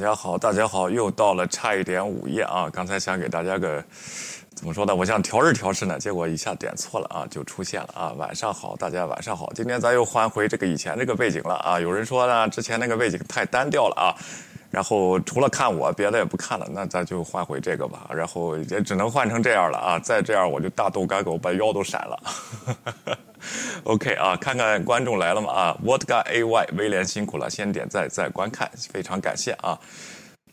大家好，大家好，又到了差一点午夜啊！刚才想给大家个怎么说呢？我想调试调试呢，结果一下点错了啊，就出现了啊！晚上好，大家晚上好，今天咱又换回这个以前这个背景了啊！有人说呢，之前那个背景太单调了啊，然后除了看我，别的也不看了，那咱就换回这个吧。然后也只能换成这样了啊！再这样我就大动干狗，把腰都闪了。OK 啊，看看观众来了吗？啊，Vodka AY 威廉辛苦了，先点赞再观看，非常感谢啊。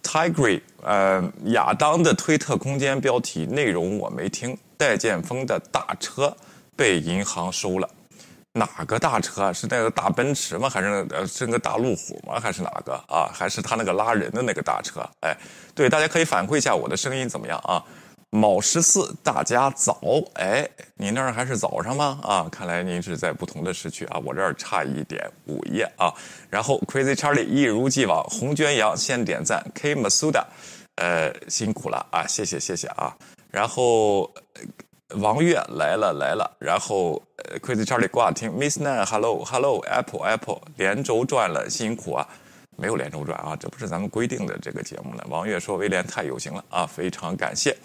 Tigre 呃，亚当的推特空间标题内容我没听，戴建峰的大车被银行收了，哪个大车？是那个大奔驰吗？还是呃是那个大路虎吗？还是哪个啊？还是他那个拉人的那个大车？哎，对，大家可以反馈一下我的声音怎么样啊？卯十四，大家早！哎，你那儿还是早上吗？啊，看来您是在不同的时区啊，我这儿差一点午夜啊。然后 Crazy Charlie 一如既往，红娟羊先点赞，K Masuda，呃，辛苦了啊，谢谢谢谢啊。然后王月来了来了，然后 Crazy Charlie 挂听，Miss Nan，Hello Hello，Apple Apple 连轴转了，辛苦啊。没有连轴转啊，这不是咱们规定的这个节目呢。王月说威廉太有型了啊，非常感谢。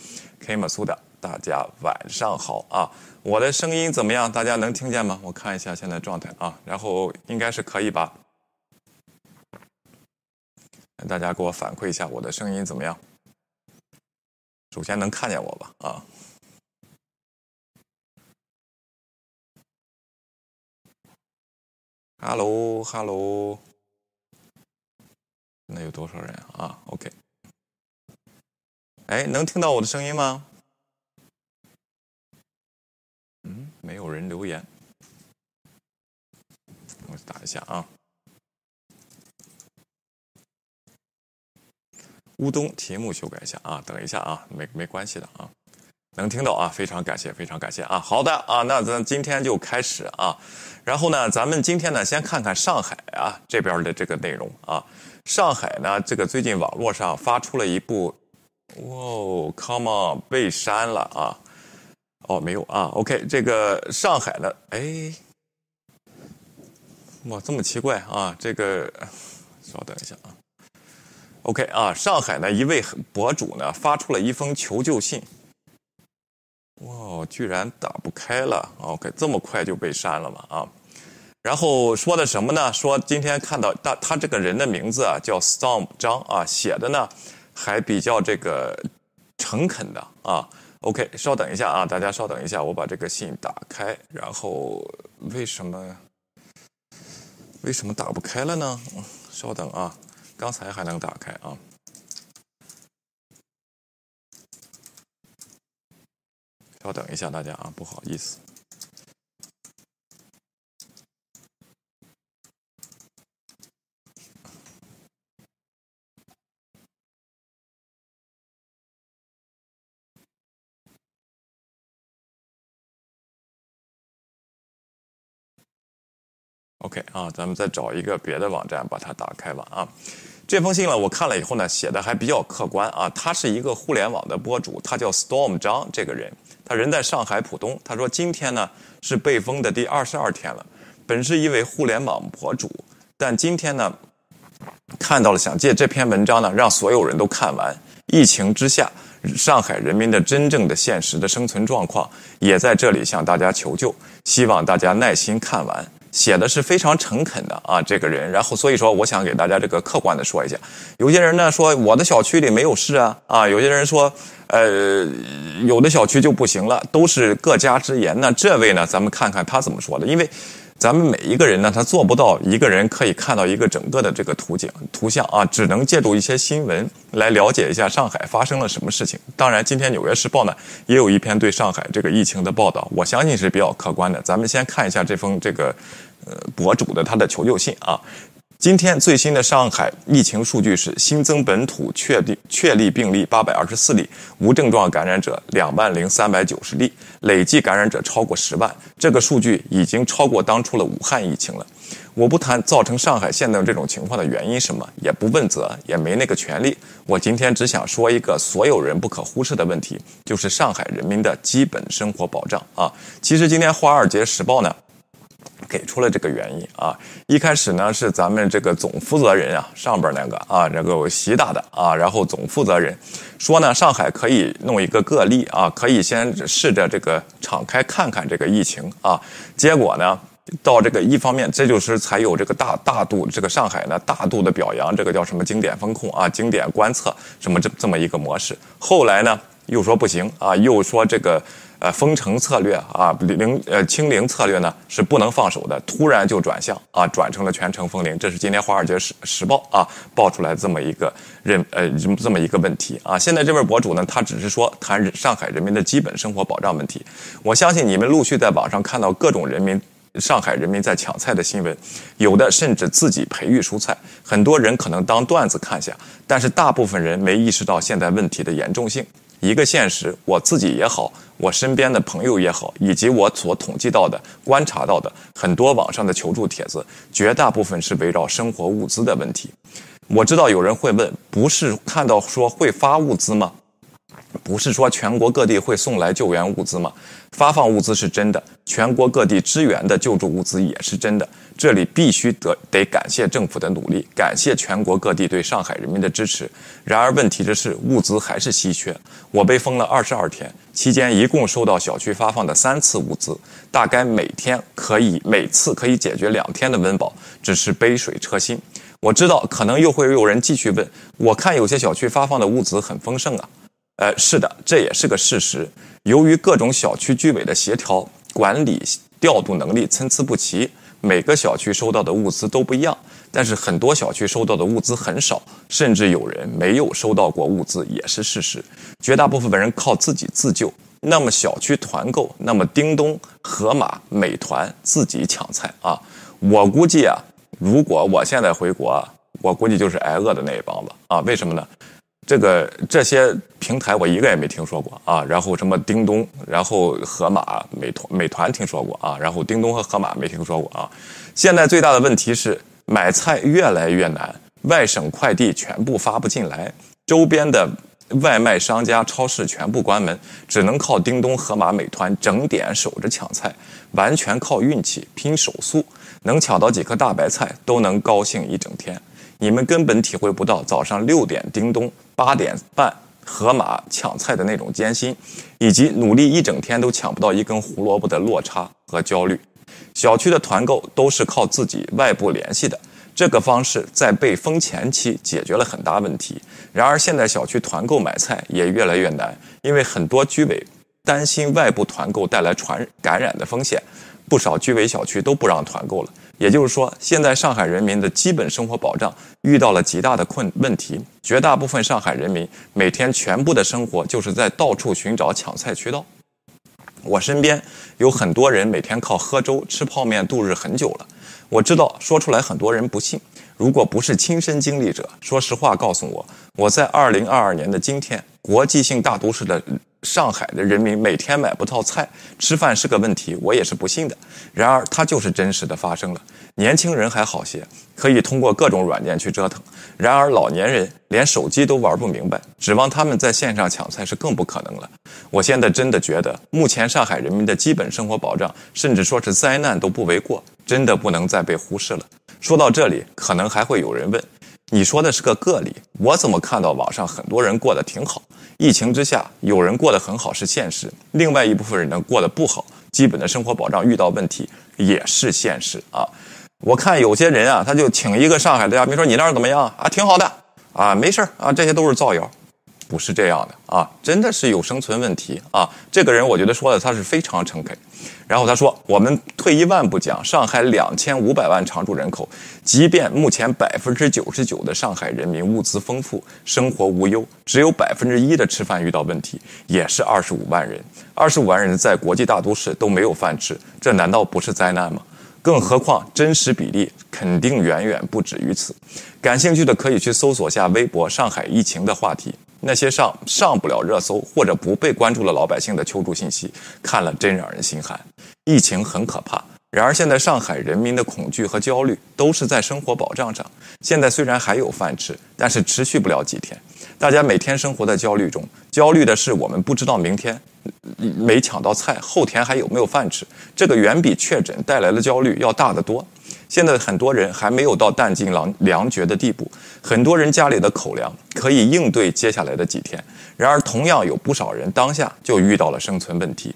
K 马苏的，大家晚上好啊，我的声音怎么样？大家能听见吗？我看一下现在状态啊，然后应该是可以吧？大家给我反馈一下我的声音怎么样？首先能看见我吧？啊，Hello，Hello。那有多少人啊？OK，哎，能听到我的声音吗？嗯，没有人留言，我打一下啊。乌冬题目修改一下啊，等一下啊，没没关系的啊，能听到啊，非常感谢，非常感谢啊。好的啊，那咱今天就开始啊，然后呢，咱们今天呢，先看看上海啊这边的这个内容啊。上海呢，这个最近网络上发出了一部，哇哦，Come on，被删了啊！哦，没有啊，OK，这个上海的，哎，哇，这么奇怪啊！这个，稍等一下啊，OK 啊，上海呢一位博主呢发出了一封求救信，哇，居然打不开了，OK，这么快就被删了嘛啊！然后说的什么呢？说今天看到他他这个人的名字啊叫 Storm 张啊，写的呢还比较这个诚恳的啊。OK，稍等一下啊，大家稍等一下，我把这个信打开。然后为什么为什么打不开了呢？稍等啊，刚才还能打开啊。稍等一下，大家啊，不好意思。OK 啊，咱们再找一个别的网站把它打开吧啊。这封信呢，我看了以后呢，写的还比较客观啊。他是一个互联网的博主，他叫 Storm 张这个人，他人在上海浦东。他说今天呢是被封的第二十二天了。本是一位互联网博主，但今天呢看到了，想借这篇文章呢让所有人都看完。疫情之下，上海人民的真正的现实的生存状况，也在这里向大家求救。希望大家耐心看完。写的是非常诚恳的啊，这个人。然后所以说，我想给大家这个客观的说一下。有些人呢说我的小区里没有事啊，啊，有些人说，呃，有的小区就不行了，都是各家之言。那这位呢，咱们看看他怎么说的。因为咱们每一个人呢，他做不到一个人可以看到一个整个的这个图景图像啊，只能借助一些新闻来了解一下上海发生了什么事情。当然，今天《纽约时报》呢也有一篇对上海这个疫情的报道，我相信是比较客观的。咱们先看一下这封这个。呃，博主的他的求救信啊，今天最新的上海疫情数据是新增本土确定确立病例八百二十四例，无症状感染者两万零三百九十例，累计感染者超过十万。这个数据已经超过当初的武汉疫情了。我不谈造成上海现在这种情况的原因什么，也不问责，也没那个权利。我今天只想说一个所有人不可忽视的问题，就是上海人民的基本生活保障啊。其实今天《华尔街时报》呢。给出了这个原因啊。一开始呢是咱们这个总负责人啊，上边那个啊，这个习大的啊，然后总负责人说呢，上海可以弄一个个例啊，可以先试着这个敞开看看这个疫情啊。结果呢？到这个一方面，这就是才有这个大大度这个上海呢大度的表扬这个叫什么经典风控啊，经典观测什么这这么一个模式。后来呢又说不行啊，又说这个呃封城策略啊零呃清零策略呢是不能放手的，突然就转向啊转成了全城封零。这是今天《华尔街时时报》啊爆出来这么一个认呃这么一个问题啊。现在这位博主呢，他只是说谈上海人民的基本生活保障问题。我相信你们陆续在网上看到各种人民。上海人民在抢菜的新闻，有的甚至自己培育蔬菜，很多人可能当段子看下，但是大部分人没意识到现在问题的严重性。一个现实，我自己也好，我身边的朋友也好，以及我所统计到的、观察到的很多网上的求助帖子，绝大部分是围绕生活物资的问题。我知道有人会问，不是看到说会发物资吗？不是说全国各地会送来救援物资吗？发放物资是真的，全国各地支援的救助物资也是真的。这里必须得得感谢政府的努力，感谢全国各地对上海人民的支持。然而问题的是，物资还是稀缺。我被封了二十二天，期间一共收到小区发放的三次物资，大概每天可以每次可以解决两天的温饱，只是杯水车薪。我知道可能又会有人继续问，我看有些小区发放的物资很丰盛啊。呃，是的，这也是个事实。由于各种小区居委的协调管理调度能力参差不齐，每个小区收到的物资都不一样。但是很多小区收到的物资很少，甚至有人没有收到过物资，也是事实。绝大部分人靠自己自救。那么小区团购，那么叮咚、盒马、美团自己抢菜啊！我估计啊，如果我现在回国，我估计就是挨饿的那一帮子啊！为什么呢？这个这些平台我一个也没听说过啊，然后什么叮咚，然后盒马、美团、美团听说过啊，然后叮咚和盒马没听说过啊。现在最大的问题是买菜越来越难，外省快递全部发不进来，周边的外卖商家、超市全部关门，只能靠叮咚、盒马、美团整点守着抢菜，完全靠运气拼手速，能抢到几颗大白菜都能高兴一整天。你们根本体会不到早上六点叮咚。八点半，盒马抢菜的那种艰辛，以及努力一整天都抢不到一根胡萝卜的落差和焦虑。小区的团购都是靠自己外部联系的，这个方式在被封前期解决了很大问题。然而现在小区团购买菜也越来越难，因为很多居委担心外部团购带来传感染的风险，不少居委小区都不让团购了。也就是说，现在上海人民的基本生活保障遇到了极大的困问题。绝大部分上海人民每天全部的生活就是在到处寻找抢菜渠道。我身边有很多人每天靠喝粥、吃泡面度日很久了。我知道说出来很多人不信，如果不是亲身经历者，说实话告诉我，我在二零二二年的今天，国际性大都市的。上海的人民每天买不到菜，吃饭是个问题，我也是不信的。然而，它就是真实的发生了。年轻人还好些，可以通过各种软件去折腾；然而，老年人连手机都玩不明白，指望他们在线上抢菜是更不可能了。我现在真的觉得，目前上海人民的基本生活保障，甚至说是灾难都不为过，真的不能再被忽视了。说到这里，可能还会有人问。你说的是个个例，我怎么看到网上很多人过得挺好？疫情之下，有人过得很好是现实，另外一部分人呢过得不好，基本的生活保障遇到问题也是现实啊。我看有些人啊，他就请一个上海的嘉宾说：“你那儿怎么样啊？挺好的啊，没事儿啊，这些都是造谣。”不是这样的啊，真的是有生存问题啊！这个人我觉得说的他是非常诚恳。然后他说：“我们退一万步讲，上海两千五百万常住人口，即便目前百分之九十九的上海人民物资丰富，生活无忧，只有百分之一的吃饭遇到问题，也是二十五万人。二十五万人在国际大都市都没有饭吃，这难道不是灾难吗？更何况真实比例肯定远远不止于此。感兴趣的可以去搜索下微博上海疫情的话题。”那些上上不了热搜或者不被关注的老百姓的求助信息，看了真让人心寒。疫情很可怕，然而，现在上海人民的恐惧和焦虑都是在生活保障上。现在虽然还有饭吃，但是持续不了几天。大家每天生活在焦虑中，焦虑的是我们不知道明天没抢到菜，后天还有没有饭吃。这个远比确诊带来的焦虑要大得多。现在很多人还没有到弹尽粮粮绝的地步，很多人家里的口粮可以应对接下来的几天。然而，同样有不少人当下就遇到了生存问题。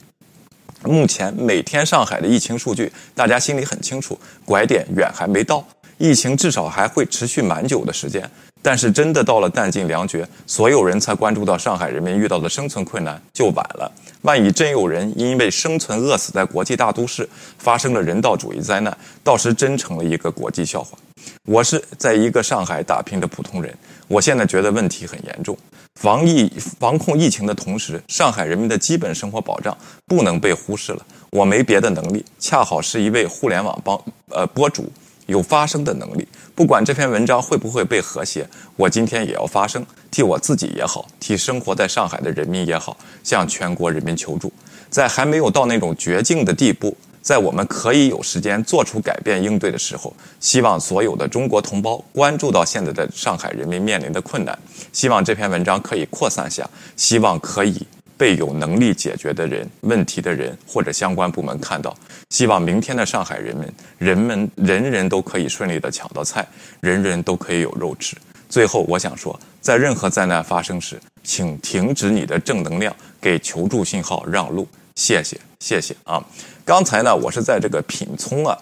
目前每天上海的疫情数据，大家心里很清楚，拐点远还没到，疫情至少还会持续蛮久的时间。但是真的到了弹尽粮绝，所有人才关注到上海人民遇到的生存困难，就晚了。万一真有人因为生存饿死在国际大都市，发生了人道主义灾难，到时真成了一个国际笑话。我是在一个上海打拼的普通人，我现在觉得问题很严重。防疫防控疫情的同时，上海人民的基本生活保障不能被忽视了。我没别的能力，恰好是一位互联网帮呃博主，有发声的能力。不管这篇文章会不会被和谐，我今天也要发声，替我自己也好，替生活在上海的人民也好，向全国人民求助。在还没有到那种绝境的地步。在我们可以有时间做出改变应对的时候，希望所有的中国同胞关注到现在的上海人民面临的困难，希望这篇文章可以扩散下，希望可以被有能力解决的人、问题的人或者相关部门看到，希望明天的上海人们，人们人人都可以顺利的抢到菜，人人都可以有肉吃。最后，我想说，在任何灾难发生时，请停止你的正能量，给求助信号让路。谢谢，谢谢啊！刚才呢，我是在这个品聪啊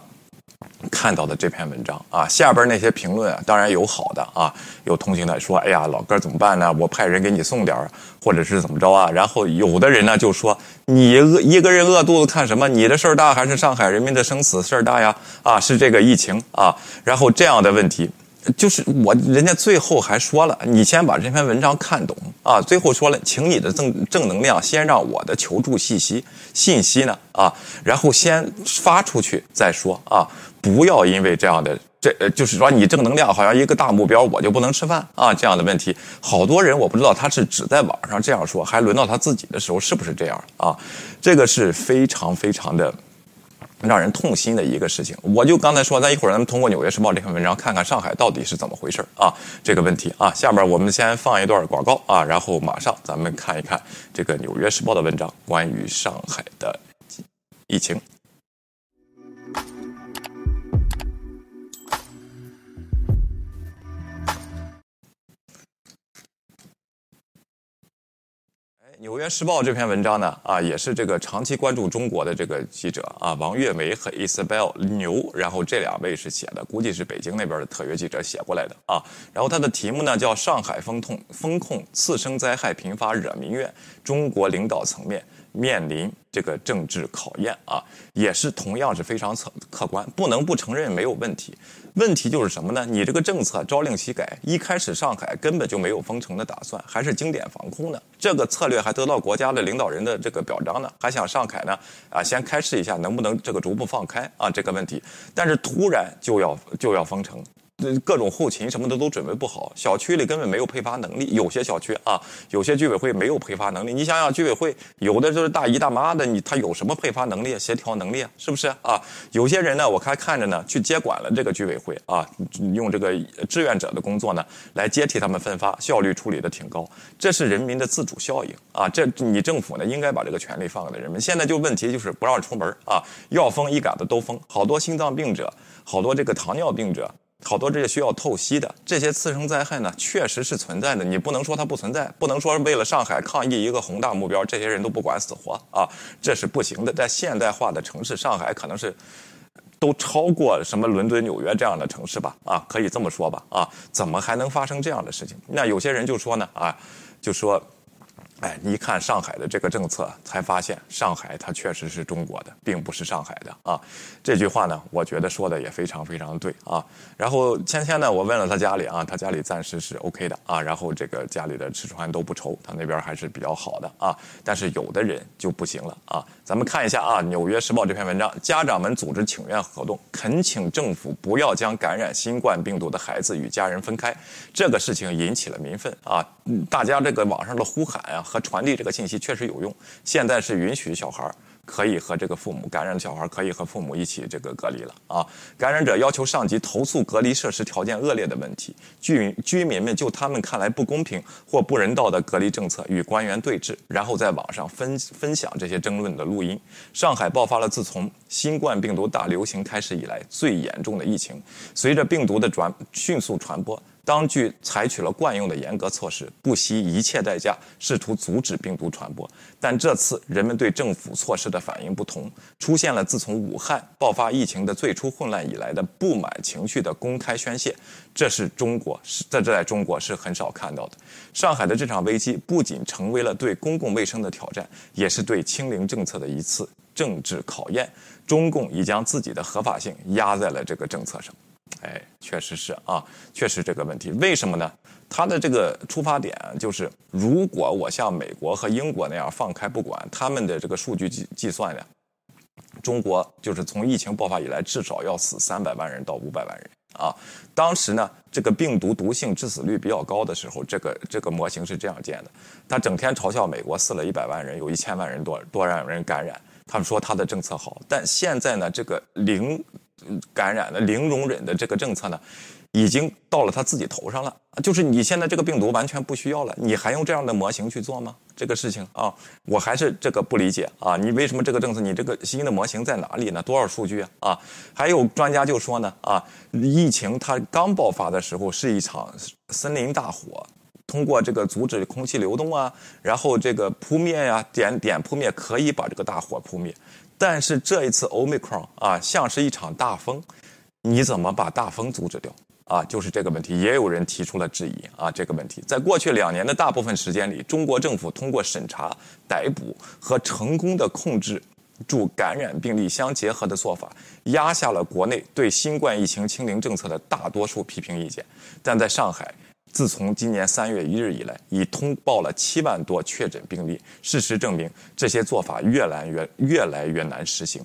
看到的这篇文章啊，下边那些评论啊，当然有好的啊，有同情的说，哎呀，老哥怎么办呢？我派人给你送点儿，或者是怎么着啊？然后有的人呢就说，你饿一个人饿肚子看什么？你的事儿大还是上海人民的生死事儿大呀？啊，是这个疫情啊？然后这样的问题。就是我，人家最后还说了，你先把这篇文章看懂啊。最后说了，请你的正正能量先让我的求助信息信息呢啊，然后先发出去再说啊。不要因为这样的这，呃，就是说你正能量好像一个大目标，我就不能吃饭啊这样的问题。好多人我不知道他是只在网上这样说，还轮到他自己的时候是不是这样啊？这个是非常非常的。让人痛心的一个事情，我就刚才说，咱一会儿咱们通过《纽约时报》这篇文章看看上海到底是怎么回事啊？这个问题啊，下边我们先放一段广告啊，然后马上咱们看一看这个《纽约时报》的文章，关于上海的疫情。《纽约时报》这篇文章呢，啊，也是这个长期关注中国的这个记者啊，王月梅和 Isabel 牛，然后这两位是写的，估计是北京那边的特约记者写过来的啊。然后它的题目呢叫《上海风控风控次生灾害频发惹民怨，中国领导层面面临这个政治考验》啊，也是同样是非常客客观，不能不承认没有问题。问题就是什么呢？你这个政策朝令夕改，一开始上海根本就没有封城的打算，还是经典防控呢？这个策略还得到国家的领导人的这个表彰呢，还想上海呢啊，先开试一下能不能这个逐步放开啊这个问题，但是突然就要就要封城。各种后勤什么的都准备不好，小区里根本没有配发能力。有些小区啊，有些居委会没有配发能力。你想想，居委会有的就是大姨大妈的，你他有什么配发能力、协调能力啊？是不是啊？有些人呢，我还看着呢，去接管了这个居委会啊，用这个志愿者的工作呢来接替他们分发，效率处理的挺高。这是人民的自主效应啊！这你政府呢应该把这个权利放给人民。现在就问题就是不让出门啊，要封一杆子都封，好多心脏病者，好多这个糖尿病者。好多这些需要透析的这些次生灾害呢，确实是存在的。你不能说它不存在，不能说为了上海抗疫一个宏大目标，这些人都不管死活啊，这是不行的。在现代化的城市，上海可能是都超过什么伦敦、纽约这样的城市吧？啊，可以这么说吧？啊，怎么还能发生这样的事情？那有些人就说呢，啊，就说。哎，你一看上海的这个政策，才发现上海它确实是中国的，并不是上海的啊。这句话呢，我觉得说的也非常非常对啊。然后芊芊呢，我问了他家里啊，他家里暂时是 OK 的啊。然后这个家里的吃穿都不愁，他那边还是比较好的啊。但是有的人就不行了啊。咱们看一下啊，《纽约时报》这篇文章，家长们组织请愿活动，恳请政府不要将感染新冠病毒的孩子与家人分开。这个事情引起了民愤啊，大家这个网上的呼喊啊。和传递这个信息确实有用。现在是允许小孩可以和这个父母感染的小孩可以和父母一起这个隔离了啊。感染者要求上级投诉隔离设施条件恶劣的问题，居民居民们就他们看来不公平或不人道的隔离政策与官员对峙，然后在网上分分享这些争论的录音。上海爆发了自从新冠病毒大流行开始以来最严重的疫情，随着病毒的转迅速传播。当局采取了惯用的严格措施，不惜一切代价试图阻止病毒传播。但这次人们对政府措施的反应不同，出现了自从武汉爆发疫情的最初混乱以来的不满情绪的公开宣泄。这是中国是在这在中国是很少看到的。上海的这场危机不仅成为了对公共卫生的挑战，也是对清零政策的一次政治考验。中共已将自己的合法性压在了这个政策上。哎，确实是啊，确实这个问题，为什么呢？他的这个出发点就是，如果我像美国和英国那样放开不管，他们的这个数据计计算呀，中国就是从疫情爆发以来至少要死三百万人到五百万人啊。当时呢，这个病毒毒性致死率比较高的时候，这个这个模型是这样建的，他整天嘲笑美国死了一百万人，有一千万人多多让人感染，他们说他的政策好，但现在呢，这个零。感染的零容忍的这个政策呢，已经到了他自己头上了。就是你现在这个病毒完全不需要了，你还用这样的模型去做吗？这个事情啊，我还是这个不理解啊。你为什么这个政策，你这个新的模型在哪里呢？多少数据啊？啊，还有专家就说呢，啊，疫情它刚爆发的时候是一场森林大火，通过这个阻止空气流动啊，然后这个扑灭呀，点点扑灭可以把这个大火扑灭。但是这一次 Omicron 啊，像是一场大风，你怎么把大风阻止掉啊？就是这个问题，也有人提出了质疑啊。这个问题，在过去两年的大部分时间里，中国政府通过审查、逮捕和成功的控制住感染病例相结合的做法，压下了国内对新冠疫情清零政策的大多数批评意见。但在上海。自从今年三月一日以来，已通报了七万多确诊病例。事实证明，这些做法越来越越来越难实行。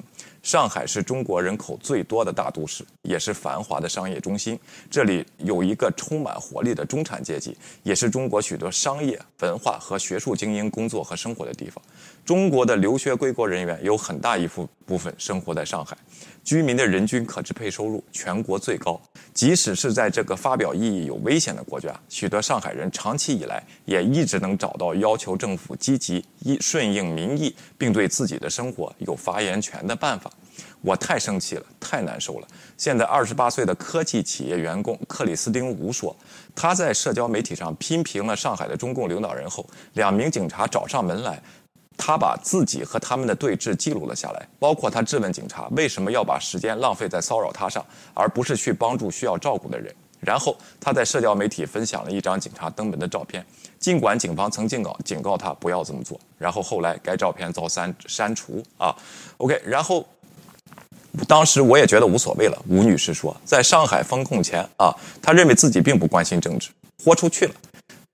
上海是中国人口最多的大都市，也是繁华的商业中心。这里有一个充满活力的中产阶级，也是中国许多商业、文化和学术精英工作和生活的地方。中国的留学归国人员有很大一部部分生活在上海。居民的人均可支配收入全国最高，即使是在这个发表意义有危险的国家，许多上海人长期以来也一直能找到要求政府积极顺应民意，并对自己的生活有发言权的办法。我太生气了，太难受了。现在二十八岁的科技企业员工克里斯汀吴说，他在社交媒体上批评了上海的中共领导人后，两名警察找上门来。他把自己和他们的对峙记录了下来，包括他质问警察为什么要把时间浪费在骚扰他上，而不是去帮助需要照顾的人。然后他在社交媒体分享了一张警察登门的照片，尽管警方曾警告警告他不要这么做。然后后来该照片遭删删除啊。OK，然后当时我也觉得无所谓了。吴女士说，在上海封控前啊，她认为自己并不关心政治，豁出去了。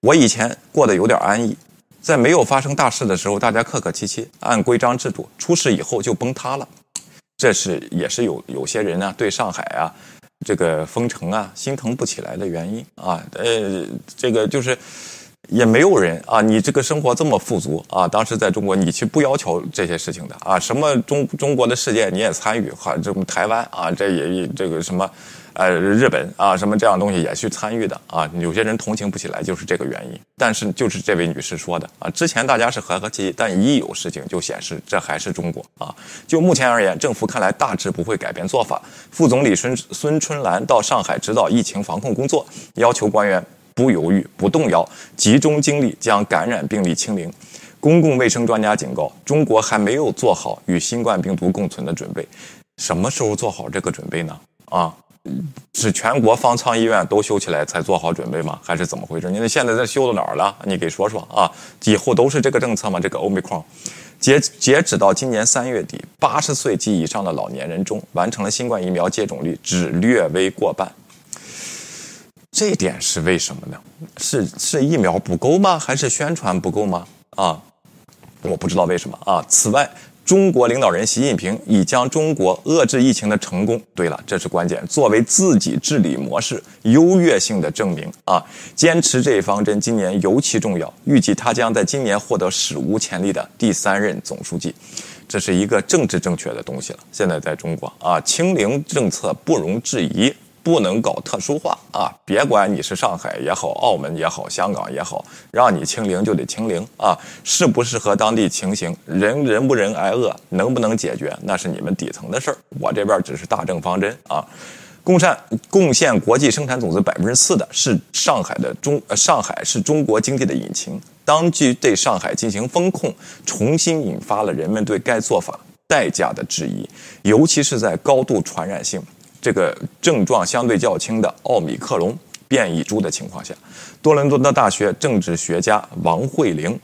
我以前过得有点安逸。在没有发生大事的时候，大家客客气气，按规章制度；出事以后就崩塌了。这是也是有有些人呢对上海啊这个封城啊心疼不起来的原因啊。呃，这个就是也没有人啊，你这个生活这么富足啊，当时在中国你去不要求这些事情的啊？什么中中国的事件你也参与，哈，这种台湾啊，这也这个什么。呃，日本啊，什么这样东西也去参与的啊？有些人同情不起来，就是这个原因。但是，就是这位女士说的啊，之前大家是和和气气，但一有事情就显示这还是中国啊。就目前而言，政府看来大致不会改变做法。副总理孙孙春兰到上海指导疫情防控工作，要求官员不犹豫、不动摇，集中精力将感染病例清零。公共卫生专家警告，中国还没有做好与新冠病毒共存的准备。什么时候做好这个准备呢？啊？是全国方舱医院都修起来才做好准备吗？还是怎么回事？你那现在在修到哪儿了？你给说说啊！以后都是这个政策吗？这个欧美矿，截截止到今年三月底，八十岁及以上的老年人中，完成了新冠疫苗接种率只略微过半。这点是为什么呢？是是疫苗不够吗？还是宣传不够吗？啊，我不知道为什么啊。此外。中国领导人习近平已将中国遏制疫情的成功，对了，这是关键，作为自己治理模式优越性的证明啊！坚持这一方针，今年尤其重要。预计他将在今年获得史无前例的第三任总书记，这是一个政治正确的东西了。现在在中国啊，清零政策不容置疑。不能搞特殊化啊！别管你是上海也好，澳门也好，香港也好，让你清零就得清零啊！适不适合当地情形，人人不人挨饿，能不能解决，那是你们底层的事儿。我这边只是大政方针啊。贡献贡献国际生产总值百分之四的是上海的中，上海是中国经济的引擎。当局对上海进行封控，重新引发了人们对该做法代价的质疑，尤其是在高度传染性。这个症状相对较轻的奥米克戎变异株的情况下，多伦多的大学政治学家王慧玲，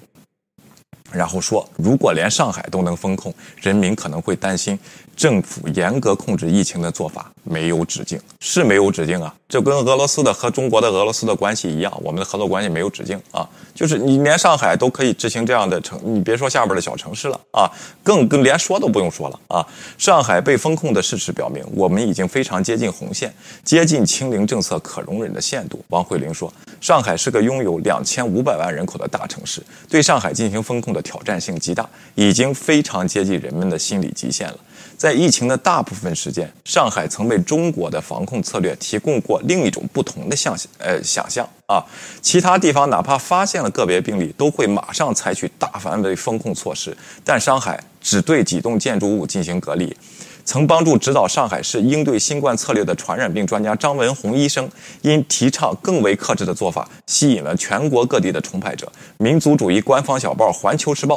然后说，如果连上海都能封控，人民可能会担心。政府严格控制疫情的做法没有止境，是没有止境啊！这跟俄罗斯的和中国的俄罗斯的关系一样，我们的合作关系没有止境啊！就是你连上海都可以执行这样的城，你别说下边的小城市了啊，更更连说都不用说了啊！上海被封控的事实表明，我们已经非常接近红线，接近清零政策可容忍的限度。王慧玲说：“上海是个拥有两千五百万人口的大城市，对上海进行封控的挑战性极大，已经非常接近人们的心理极限了。”在疫情的大部分时间，上海曾为中国的防控策略提供过另一种不同的想呃想象啊。其他地方哪怕发现了个别病例，都会马上采取大范围封控措施，但上海只对几栋建筑物进行隔离。曾帮助指导上海市应对新冠策略的传染病专家张文宏医生，因提倡更为克制的做法，吸引了全国各地的崇拜者。民族主义官方小报《环球时报》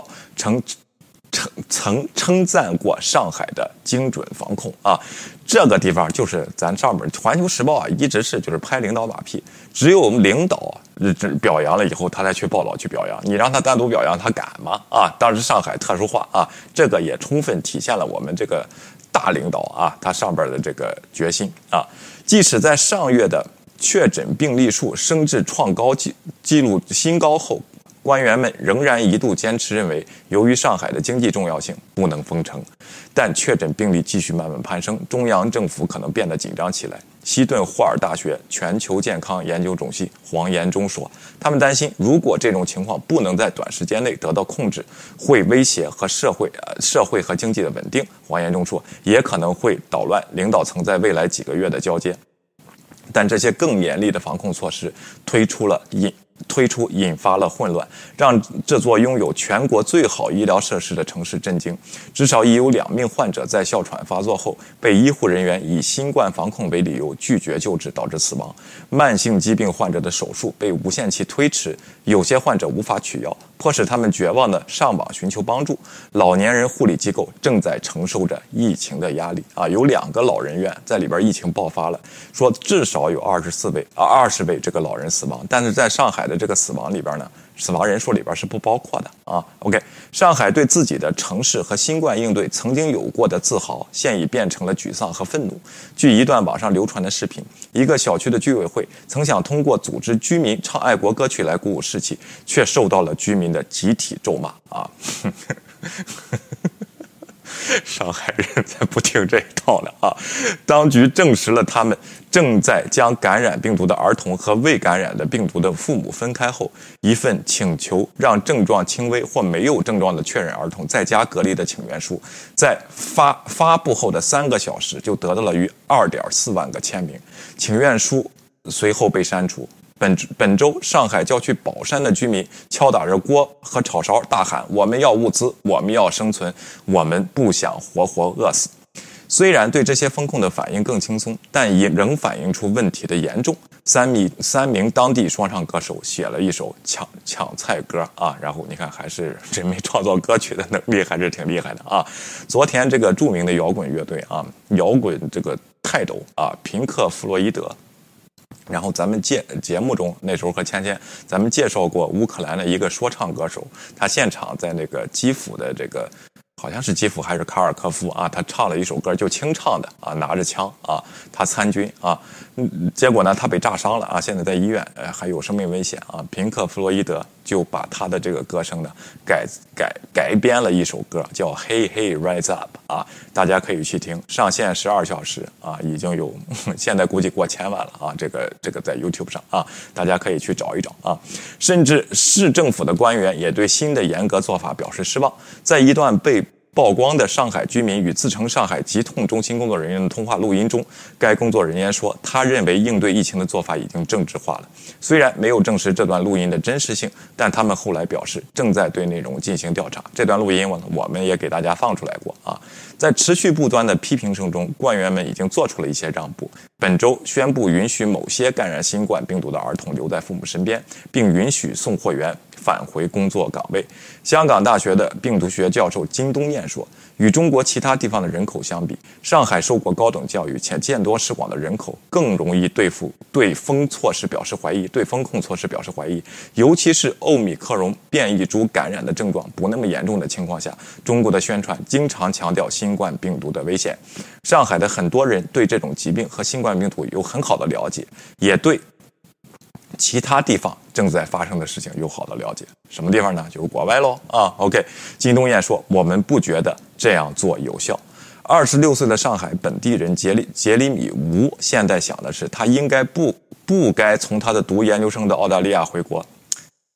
称。曾称赞过上海的精准防控啊，这个地方就是咱上面《环球时报》啊，一直是就是拍领导马屁，只有我们领导这表扬了以后，他才去报道去表扬。你让他单独表扬，他敢吗？啊，当时上海特殊化啊，这个也充分体现了我们这个大领导啊，他上边的这个决心啊。即使在上月的确诊病例数升至创高记记录新高后。官员们仍然一度坚持认为，由于上海的经济重要性，不能封城。但确诊病例继续慢慢攀升，中央政府可能变得紧张起来。西顿霍尔大学全球健康研究中心黄延忠说：“他们担心，如果这种情况不能在短时间内得到控制，会威胁和社会呃社会和经济的稳定。”黄延忠说：“也可能会捣乱领导层在未来几个月的交接。”但这些更严厉的防控措施推出了引。推出引发了混乱，让这座拥有全国最好医疗设施的城市震惊。至少已有两名患者在哮喘发作后被医护人员以新冠防控为理由拒绝救治，导致死亡。慢性疾病患者的手术被无限期推迟，有些患者无法取药，迫使他们绝望的上网寻求帮助。老年人护理机构正在承受着疫情的压力啊！有两个老人院在里边疫情爆发了，说至少有二十四位啊二十位这个老人死亡，但是在上海的。这个死亡里边呢，死亡人数里边是不包括的啊。OK，上海对自己的城市和新冠应对曾经有过的自豪，现已变成了沮丧和愤怒。据一段网上流传的视频，一个小区的居委会曾想通过组织居民唱爱国歌曲来鼓舞士气，却受到了居民的集体咒骂啊。呵 呵 上海人才不听这一套呢啊！当局证实了他们正在将感染病毒的儿童和未感染的病毒的父母分开后，一份请求让症状轻微或没有症状的确认儿童在家隔离的请愿书，在发发布后的三个小时就得到了逾二点四万个签名，请愿书随后被删除。本本周，上海郊区宝山的居民敲打着锅和炒勺，大喊：“我们要物资，我们要生存，我们不想活活饿死。”虽然对这些风控的反应更轻松，但也仍反映出问题的严重。三名三名当地说唱歌手写了一首抢抢菜歌啊，然后你看，还是人民创作歌曲的能力还是挺厉害的啊。昨天这个著名的摇滚乐队啊，摇滚这个泰斗啊，平克·弗洛伊德。然后咱们介节目中那时候和芊芊咱们介绍过乌克兰的一个说唱歌手，他现场在那个基辅的这个好像是基辅还是卡尔科夫啊，他唱了一首歌，就清唱的啊，拿着枪啊，他参军啊，结果呢，他被炸伤了啊，现在在医院，呃，还有生命危险啊。平克·弗洛伊德就把他的这个歌声呢改改改编了一首歌，叫《Hey Hey Rise Up》啊，大家可以去听，上线十二小时啊，已经有 现在估计过千万了啊，这个这个在 YouTube 上啊，大家可以去找一找啊，甚至市政府的官员也对新的严格做法表示失望，在一段被。曝光的上海居民与自称上海疾控中心工作人员的通话录音中，该工作人员说，他认为应对疫情的做法已经政治化了。虽然没有证实这段录音的真实性，但他们后来表示正在对内容进行调查。这段录音我我们也给大家放出来过啊。在持续不断的批评声中，官员们已经做出了一些让步。本周宣布允许某些感染新冠病毒的儿童留在父母身边，并允许送货员。返回工作岗位。香港大学的病毒学教授金东彦说：“与中国其他地方的人口相比，上海受过高等教育且见多识广的人口更容易对付对封措施表示怀疑，对风控措施表示怀疑。尤其是欧米克戎变异株感染的症状不那么严重的情况下，中国的宣传经常强调新冠病毒的危险。上海的很多人对这种疾病和新冠病毒有很好的了解，也对。”其他地方正在发生的事情有好的了解，什么地方呢？就是国外喽啊。OK，金东彦说，我们不觉得这样做有效。二十六岁的上海本地人杰里杰里米吴现在想的是，他应该不不该从他的读研究生的澳大利亚回国。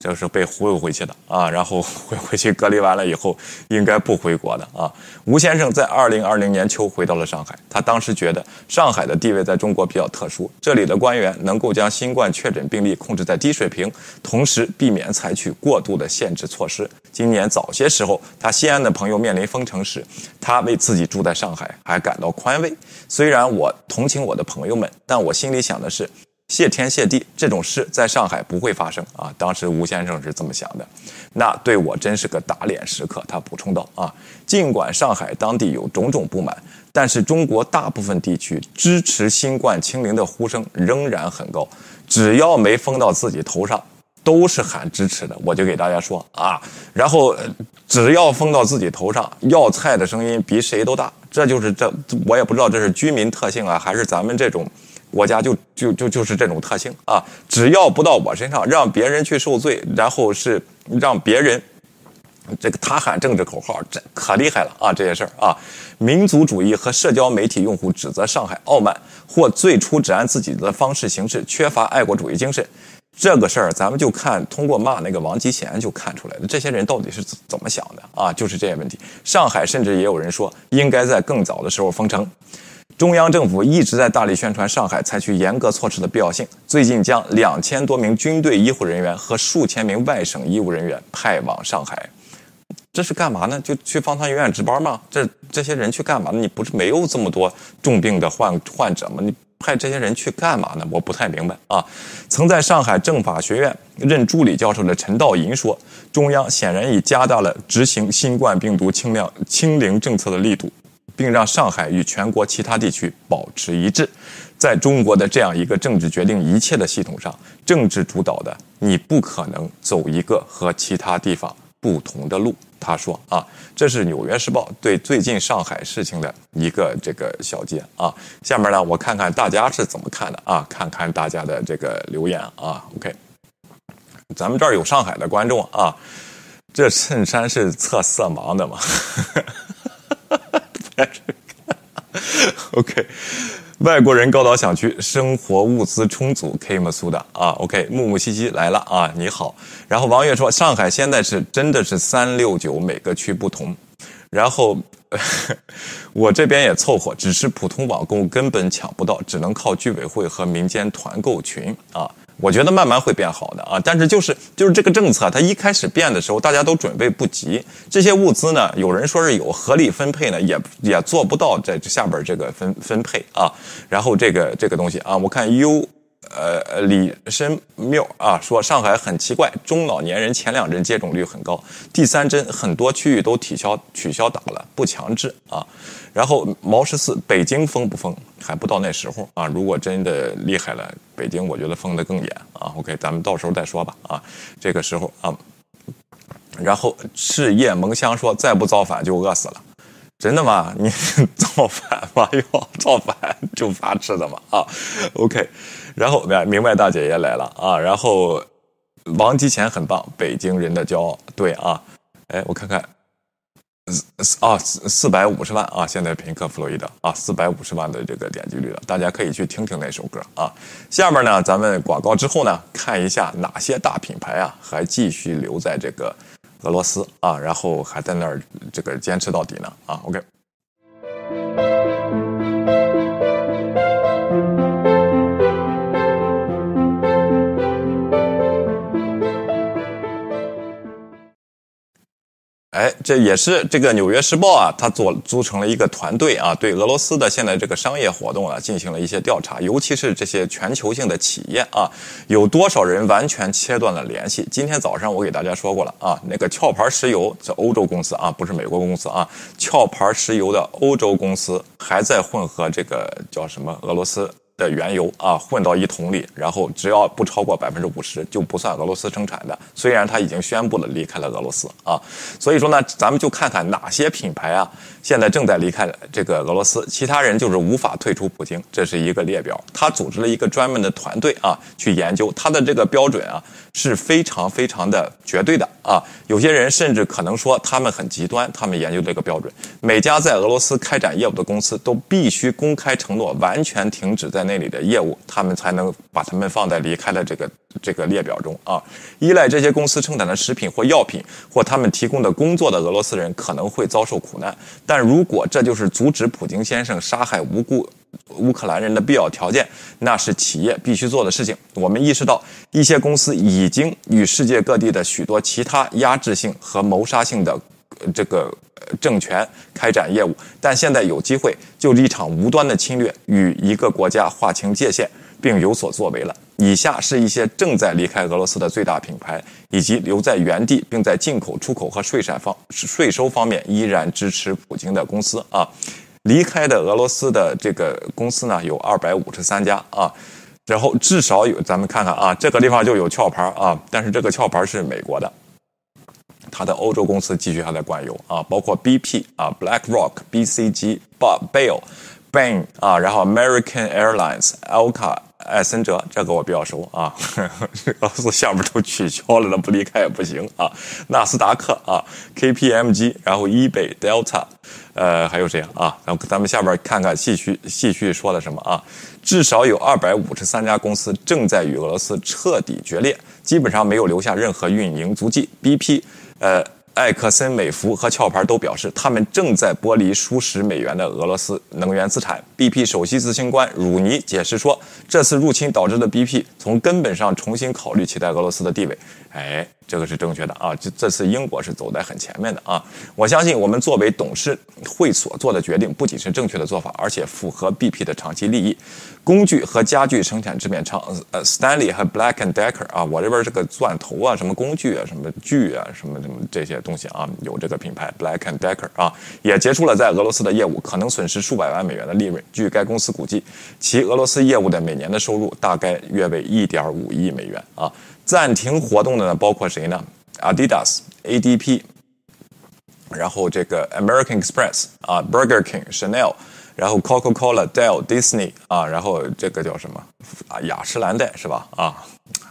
这是被忽悠回去的啊，然后 回回去隔离完了以后，应该不回国的啊。吴先生在二零二零年秋回到了上海，他当时觉得上海的地位在中国比较特殊，这里的官员能够将新冠确诊病例控制在低水平，同时避免采取过度的限制措施。今年早些时候，他西安的朋友面临封城时，他为自己住在上海还感到宽慰。虽然我同情我的朋友们，但我心里想的是。谢天谢地，这种事在上海不会发生啊！当时吴先生是这么想的，那对我真是个打脸时刻。他补充道：“啊，尽管上海当地有种种不满，但是中国大部分地区支持新冠清零的呼声仍然很高，只要没封到自己头上，都是喊支持的。”我就给大家说啊，然后只要封到自己头上，要菜的声音比谁都大。这就是这，我也不知道这是居民特性啊，还是咱们这种。国家就就就就是这种特性啊！只要不到我身上，让别人去受罪，然后是让别人这个他喊政治口号，这可厉害了啊！这些事儿啊，民族主义和社交媒体用户指责上海傲慢，或最初只按自己的方式行事，缺乏爱国主义精神。这个事儿，咱们就看通过骂那个王吉贤就看出来了，这些人到底是怎么想的啊？就是这些问题。上海甚至也有人说，应该在更早的时候封城。中央政府一直在大力宣传上海采取严格措施的必要性。最近将两千多名军队医护人员和数千名外省医务人员派往上海，这是干嘛呢？就去方舱医院值班吗？这这些人去干嘛呢？你不是没有这么多重病的患患者吗？你派这些人去干嘛呢？我不太明白啊。曾在上海政法学院任助理教授的陈道银说：“中央显然已加大了执行新冠病毒清量清零政策的力度。”并让上海与全国其他地区保持一致，在中国的这样一个政治决定一切的系统上，政治主导的你不可能走一个和其他地方不同的路。他说：“啊，这是《纽约时报》对最近上海事情的一个这个小结啊。下面呢，我看看大家是怎么看的啊？看看大家的这个留言啊。OK，咱们这儿有上海的观众啊，这衬衫是测色盲的吗？” OK，外国人高岛想去，生活物资充足，K 么苏的啊？OK，木木西西来了啊，你好。然后王月说，上海现在是真的是三六九，每个区不同。然后 我这边也凑合，只是普通网购根本抢不到，只能靠居委会和民间团购群啊。我觉得慢慢会变好的啊，但是就是就是这个政策，它一开始变的时候，大家都准备不及。这些物资呢，有人说是有合理分配呢，也也做不到在下边这个分分配啊。然后这个这个东西啊，我看 U。呃，李申缪啊说上海很奇怪，中老年人前两针接种率很高，第三针很多区域都取消取消打了，不强制啊。然后毛十四，北京封不封还不到那时候啊。如果真的厉害了，北京我觉得封得更严啊。OK，咱们到时候再说吧啊。这个时候啊，然后赤焰蒙香说：“再不造反就饿死了。”真的吗？你造反吗？哟，造反就发吃的嘛啊？OK，然后明白大姐也来了啊。然后王吉前很棒，北京人的骄傲。对啊，哎，我看看。啊，四四百五十万啊！现在平克·弗洛伊德啊，四百五十万的这个点击率了，大家可以去听听那首歌啊。下面呢，咱们广告之后呢，看一下哪些大品牌啊还继续留在这个俄罗斯啊，然后还在那儿这个坚持到底呢啊。OK。哎，这也是这个《纽约时报》啊，它做组成了一个团队啊，对俄罗斯的现在这个商业活动啊进行了一些调查，尤其是这些全球性的企业啊，有多少人完全切断了联系？今天早上我给大家说过了啊，那个壳牌石油是欧洲公司啊，不是美国公司啊，壳牌石油的欧洲公司还在混合这个叫什么俄罗斯。的原油啊混到一桶里，然后只要不超过百分之五十就不算俄罗斯生产的。虽然他已经宣布了离开了俄罗斯啊，所以说呢，咱们就看看哪些品牌啊现在正在离开这个俄罗斯，其他人就是无法退出普京。这是一个列表，他组织了一个专门的团队啊去研究他的这个标准啊是非常非常的绝对的啊。有些人甚至可能说他们很极端，他们研究这个标准，每家在俄罗斯开展业务的公司都必须公开承诺完全停止在。那里的业务，他们才能把他们放在离开了这个这个列表中啊。依赖这些公司生产的食品或药品或他们提供的工作的俄罗斯人可能会遭受苦难，但如果这就是阻止普京先生杀害无辜乌克兰人的必要条件，那是企业必须做的事情。我们意识到，一些公司已经与世界各地的许多其他压制性和谋杀性的。这个政权开展业务，但现在有机会就一场无端的侵略与一个国家划清界限，并有所作为了。以下是一些正在离开俄罗斯的最大品牌，以及留在原地并在进口、出口和税产方税收方面依然支持普京的公司啊。离开的俄罗斯的这个公司呢，有二百五十三家啊，然后至少有咱们看看啊，这个地方就有壳牌啊，但是这个壳牌是美国的。它的欧洲公司继续还在管油啊，包括 BP 啊、BlackRock、BCG、Bob、Bale、Bain 啊，然后 American Airlines、Alca、艾森哲，这个我比较熟啊。俄罗斯项目都取消了，那不离开也不行啊。纳斯达克啊，KPMG，然后 eBay、Delta，呃，还有谁啊？然后咱们下边看看继续继续说的什么啊？至少有二百五十三家公司正在与俄罗斯彻底决裂，基本上没有留下任何运营足迹。BP。呃，埃克森美孚和壳牌都表示，他们正在剥离数十美元的俄罗斯能源资产。BP 首席执行官鲁尼解释说，这次入侵导致的 BP 从根本上重新考虑其在俄罗斯的地位。哎。这个是正确的啊！这这次英国是走在很前面的啊！我相信我们作为董事会所做的决定不仅是正确的做法，而且符合 BP 的长期利益。工具和家具生产制片厂呃 Stanley 和 Black and Decker 啊，我这边这个钻头啊，什么工具啊，什么锯啊，什么什么这些东西啊，有这个品牌 Black and Decker 啊，也结束了在俄罗斯的业务，可能损失数百万美元的利润。据该公司估计，其俄罗斯业务的每年的收入大概约为一点五亿美元啊。暂停活动的呢，包括谁呢？Adidas、ADP，然后这个 American Express 啊，Burger King、Chanel，然后 Coca-Cola、Dell、Disney 啊，然后这个叫什么啊？雅诗兰黛是吧？啊，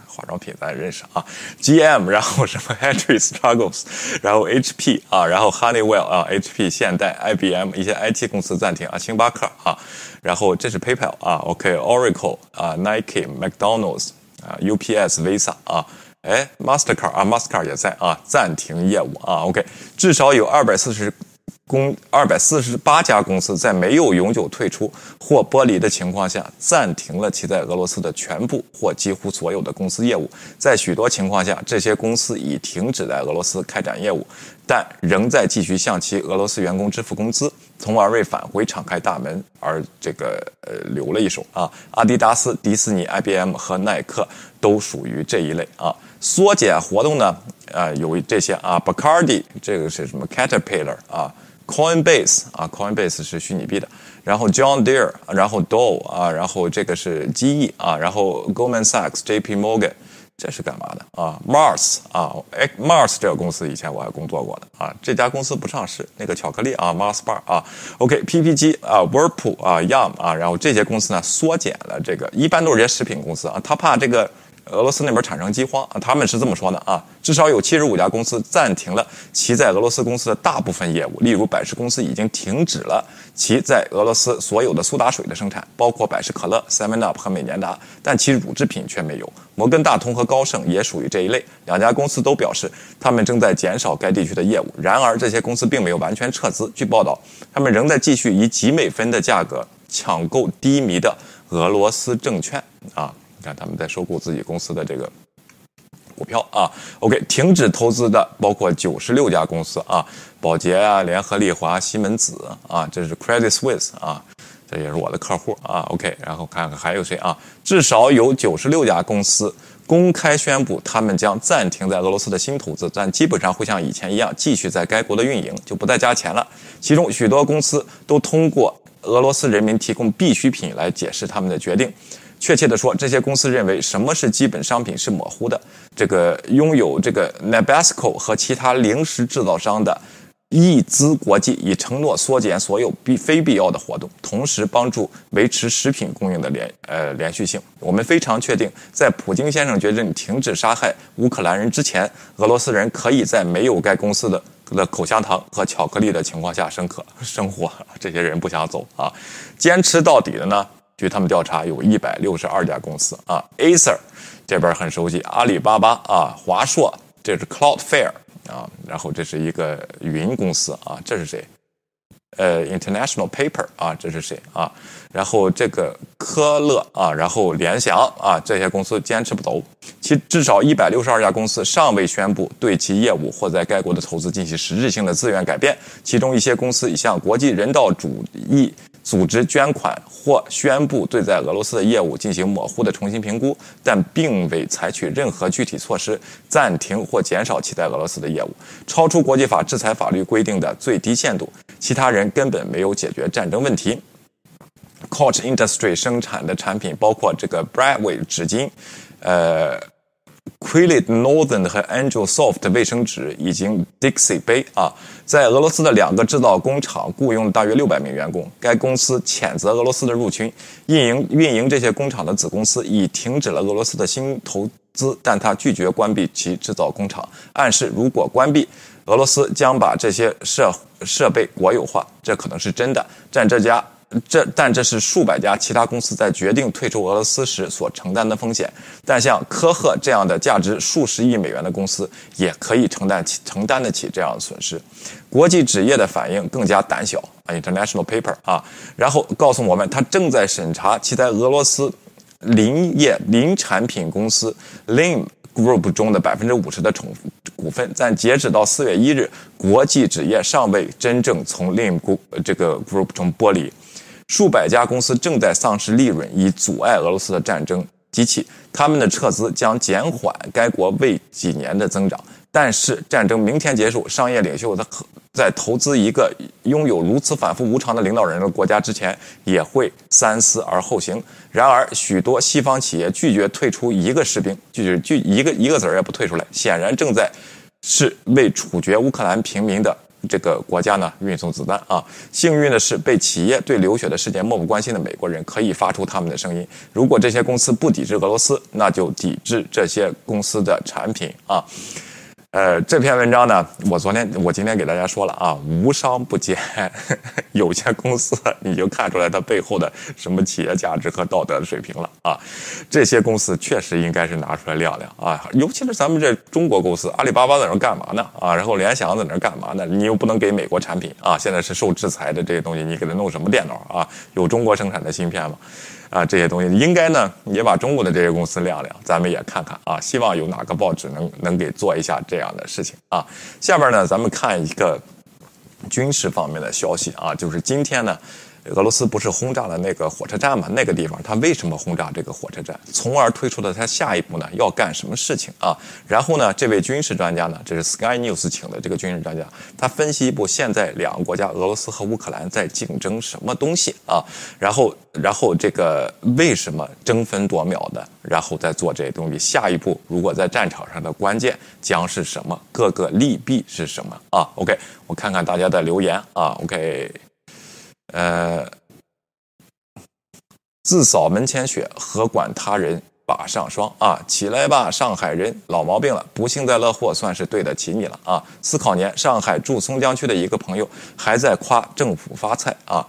化妆品咱认识啊。GM，然后什么 Henry Struggles，然后 HP 啊，然后 Honeywell 啊，HP、现代、IBM 一些 IT 公司暂停啊，星巴克啊，然后这是 PayPal 啊，OK，Oracle 啊，Nike、McDonald's。啊，UPS、Visa 啊，哎，Mastercard 啊，Mastercard 也在啊，暂停业务啊。OK，至少有二百四十公二百四十八家公司在没有永久退出或剥离的情况下，暂停了其在俄罗斯的全部或几乎所有的公司业务。在许多情况下，这些公司已停止在俄罗斯开展业务，但仍在继续向其俄罗斯员工支付工资。从而为返回敞开大门而这个呃留了一手啊，阿迪达斯、迪士尼、IBM 和耐克都属于这一类啊。缩减活动呢，啊有这些啊，Bacardi 这个是什么？Caterpillar 啊，Coinbase 啊，Coinbase 是虚拟币的，然后 John Deere，然后 Dow 啊，然后这个是 GE 啊，然后 Goldman Sachs、JP Morgan、这是干嘛的啊？Mars 啊，哎，Mars 这个公司以前我还工作过的啊。这家公司不上市，那个巧克力啊，Mars Bar 啊。OK，PPG 啊，Whirlpool 啊，Yum 啊，然后这些公司呢缩减了这个，一般都是些食品公司啊，他怕这个。俄罗斯那边产生饥荒啊，他们是这么说的啊，至少有七十五家公司暂停了其在俄罗斯公司的大部分业务，例如百事公司已经停止了其在俄罗斯所有的苏打水的生产，包括百事可乐、Seven Up 和美年达，但其乳制品却没有。摩根大通和高盛也属于这一类，两家公司都表示他们正在减少该地区的业务。然而，这些公司并没有完全撤资，据报道，他们仍在继续以几美分的价格抢购低迷的俄罗斯证券啊。你看他们在收购自己公司的这个股票啊，OK，停止投资的包括九十六家公司啊，宝洁啊、联合利华、西门子啊，这是 Credit Suisse 啊，这也是我的客户啊，OK，然后看看还有谁啊，至少有九十六家公司公开宣布他们将暂停在俄罗斯的新投资，但基本上会像以前一样继续在该国的运营，就不再加钱了。其中许多公司都通过俄罗斯人民提供必需品来解释他们的决定。确切的说，这些公司认为什么是基本商品是模糊的。这个拥有这个 Nabisco 和其他零食制造商的易资国际已承诺缩减所有必非必要的活动，同时帮助维持食品供应的连呃连续性。我们非常确定，在普京先生决定停止杀害乌克兰人之前，俄罗斯人可以在没有该公司的的口香糖和巧克力的情况下生可生活。这些人不想走啊，坚持到底的呢？据他们调查，有一百六十二家公司啊，Acer 这边很熟悉，阿里巴巴啊，华硕，这是 Cloudflare 啊，然后这是一个云公司啊，这是谁？呃，International Paper 啊，这是谁啊？然后这个科勒啊，然后联想啊，这些公司坚持不走。其至少一百六十二家公司尚未宣布对其业务或在该国的投资进行实质性的资源改变，其中一些公司已向国际人道主义组织捐款或宣布对在俄罗斯的业务进行模糊的重新评估，但并未采取任何具体措施暂停或减少其在俄罗斯的业务，超出国际法制裁法律规定的最低限度。其他人根本没有解决战争问题。Coach Industry 生产的产品包括这个 Bradway 纸巾，呃，Quillet Northern 和 Angel Soft 卫生纸，以及 Dixie 杯啊，在俄罗斯的两个制造工厂雇佣了大约六百名员工。该公司谴责俄罗斯的入侵，运营运营这些工厂的子公司已停止了俄罗斯的新投资，但他拒绝关闭其制造工厂，暗示如果关闭。俄罗斯将把这些设设备国有化，这可能是真的。但这家这但这是数百家其他公司在决定退出俄罗斯时所承担的风险。但像科赫这样的价值数十亿美元的公司，也可以承担起承担得起这样的损失。国际纸业的反应更加胆小，International Paper 啊，然后告诉我们，他正在审查其在俄罗斯林业林产品公司 Lim。Group 中的百分之五十的重股份，但截止到四月一日，国际纸业尚未真正从 Lim Group 这个 Group 中剥离。数百家公司正在丧失利润，以阻碍俄罗斯的战争机器。他们的撤资将减缓该国未几年的增长。但是战争明天结束，商业领袖在在投资一个拥有如此反复无常的领导人的国家之前，也会三思而后行。然而，许多西方企业拒绝退出一个士兵，拒绝拒一个一个子儿也不退出来，显然正在是为处决乌克兰平民的这个国家呢运送子弹啊。幸运的是，被企业对流血的事件漠不关心的美国人可以发出他们的声音。如果这些公司不抵制俄罗斯，那就抵制这些公司的产品啊。呃，这篇文章呢，我昨天我今天给大家说了啊，无商不奸，有些公司你就看出来它背后的什么企业价值和道德的水平了啊。这些公司确实应该是拿出来亮亮啊，尤其是咱们这中国公司，阿里巴巴在那干嘛呢啊？然后联想在那干嘛呢？你又不能给美国产品啊，现在是受制裁的这些东西，你给他弄什么电脑啊？有中国生产的芯片吗？啊，这些东西应该呢也把中国的这些公司亮亮，咱们也看看啊。希望有哪个报纸能能给做一下这样的事情啊。下边呢，咱们看一个军事方面的消息啊，就是今天呢，俄罗斯不是轰炸了那个火车站吗？那个地方他为什么轰炸这个火车站？从而推出了他下一步呢要干什么事情啊？然后呢，这位军事专家呢，这是 Sky News 请的这个军事专家，他分析一部现在两个国家俄罗斯和乌克兰在竞争什么东西啊？然后，然后这个为什么争分夺秒的，然后再做这些东西？下一步如果在战场上的关键将是什么？各个利弊是什么啊？OK，我看看大家的留言啊。OK。呃，自扫门前雪，何管他人把上霜啊！起来吧，上海人，老毛病了，不幸灾乐祸，算是对得起你了啊！思考年，上海住松江区的一个朋友还在夸政府发菜啊！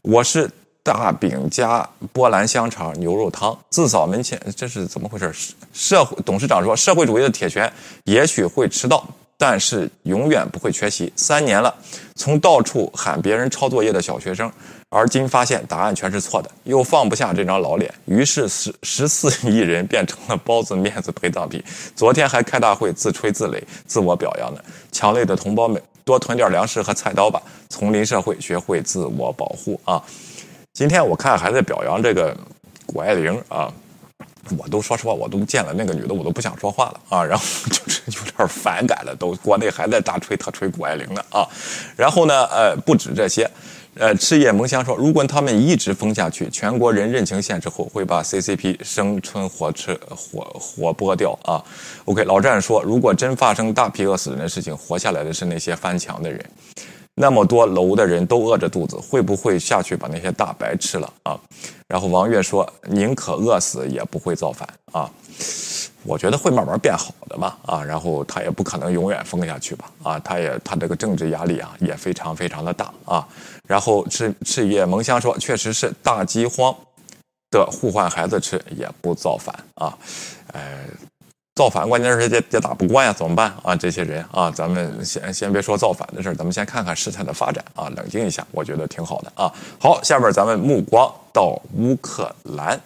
我是大饼加波兰香肠牛肉汤，自扫门前，这是怎么回事？社会董事长说，社会主义的铁拳也许会迟到。但是永远不会缺席。三年了，从到处喊别人抄作业的小学生，而今发现答案全是错的，又放不下这张老脸，于是十十四亿人变成了包子面子陪葬品。昨天还开大会自吹自擂、自我表扬呢。强累的同胞们，多囤点粮食和菜刀吧。丛林社会，学会自我保护啊！今天我看还在表扬这个谷爱凌啊。我都说实话，我都见了那个女的，我都不想说话了啊！然后就是有点反感了，都国内还在大吹特吹谷爱凌呢啊！然后呢，呃，不止这些，呃，赤夜萌香说，如果他们一直封下去，全国人认清现实后，会把 CCP 生吞活吃活活剥掉啊！OK，老战说，如果真发生大批饿死人的事情，活下来的是那些翻墙的人。那么多楼的人都饿着肚子，会不会下去把那些大白吃了啊？然后王悦说：“宁可饿死也不会造反啊！”我觉得会慢慢变好的嘛啊！然后他也不可能永远封下去吧啊！他也他这个政治压力啊也非常非常的大啊！然后赤赤叶萌香说：“确实是大饥荒的互换孩子吃也不造反啊！”呃。造反，关键是也也打不过呀，怎么办啊？这些人啊，咱们先先别说造反的事儿，咱们先看看事态的发展啊，冷静一下，我觉得挺好的啊。好，下面咱们目光到乌克兰。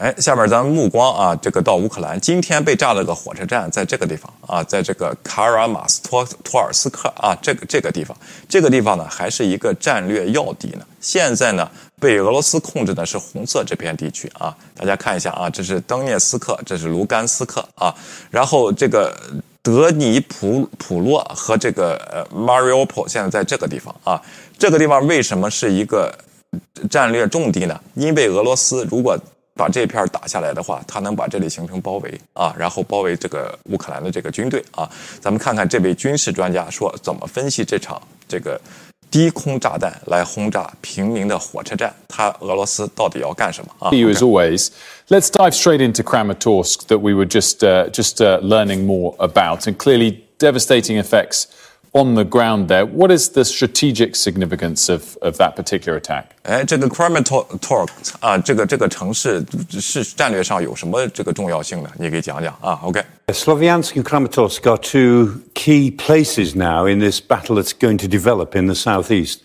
哎，下面咱们目光啊，这个到乌克兰，今天被炸了个火车站，在这个地方啊，在这个卡尔马斯托托尔斯克啊，这个这个地方，这个地方呢，还是一个战略要地呢。现在呢，被俄罗斯控制的是红色这片地区啊，大家看一下啊，这是登涅斯克，这是卢甘斯克啊，然后这个德尼普普洛和这个呃 Mariupol 现在在这个地方啊，这个地方为什么是一个战略重地呢？因为俄罗斯如果把这片打下来的话，他能把这里形成包围啊，然后包围这个乌克兰的这个军队啊。咱们看看这位军事专家说怎么分析这场这个低空炸弹来轰炸平民的火车站，他俄罗斯到底要干什么啊？You as always, let's dive straight into Kramatorsk that we were just uh, just uh, learning more about, and clearly devastating effects. on the ground there. What is the strategic significance of, of that particular attack? 哎，这个 Kramatorsk 啊，这个这个城市是战略上有什么这个重要性呢？你给讲讲啊。OK。Sloviansk and Kramatorsk are two key places now in this battle that's going to develop in the southeast.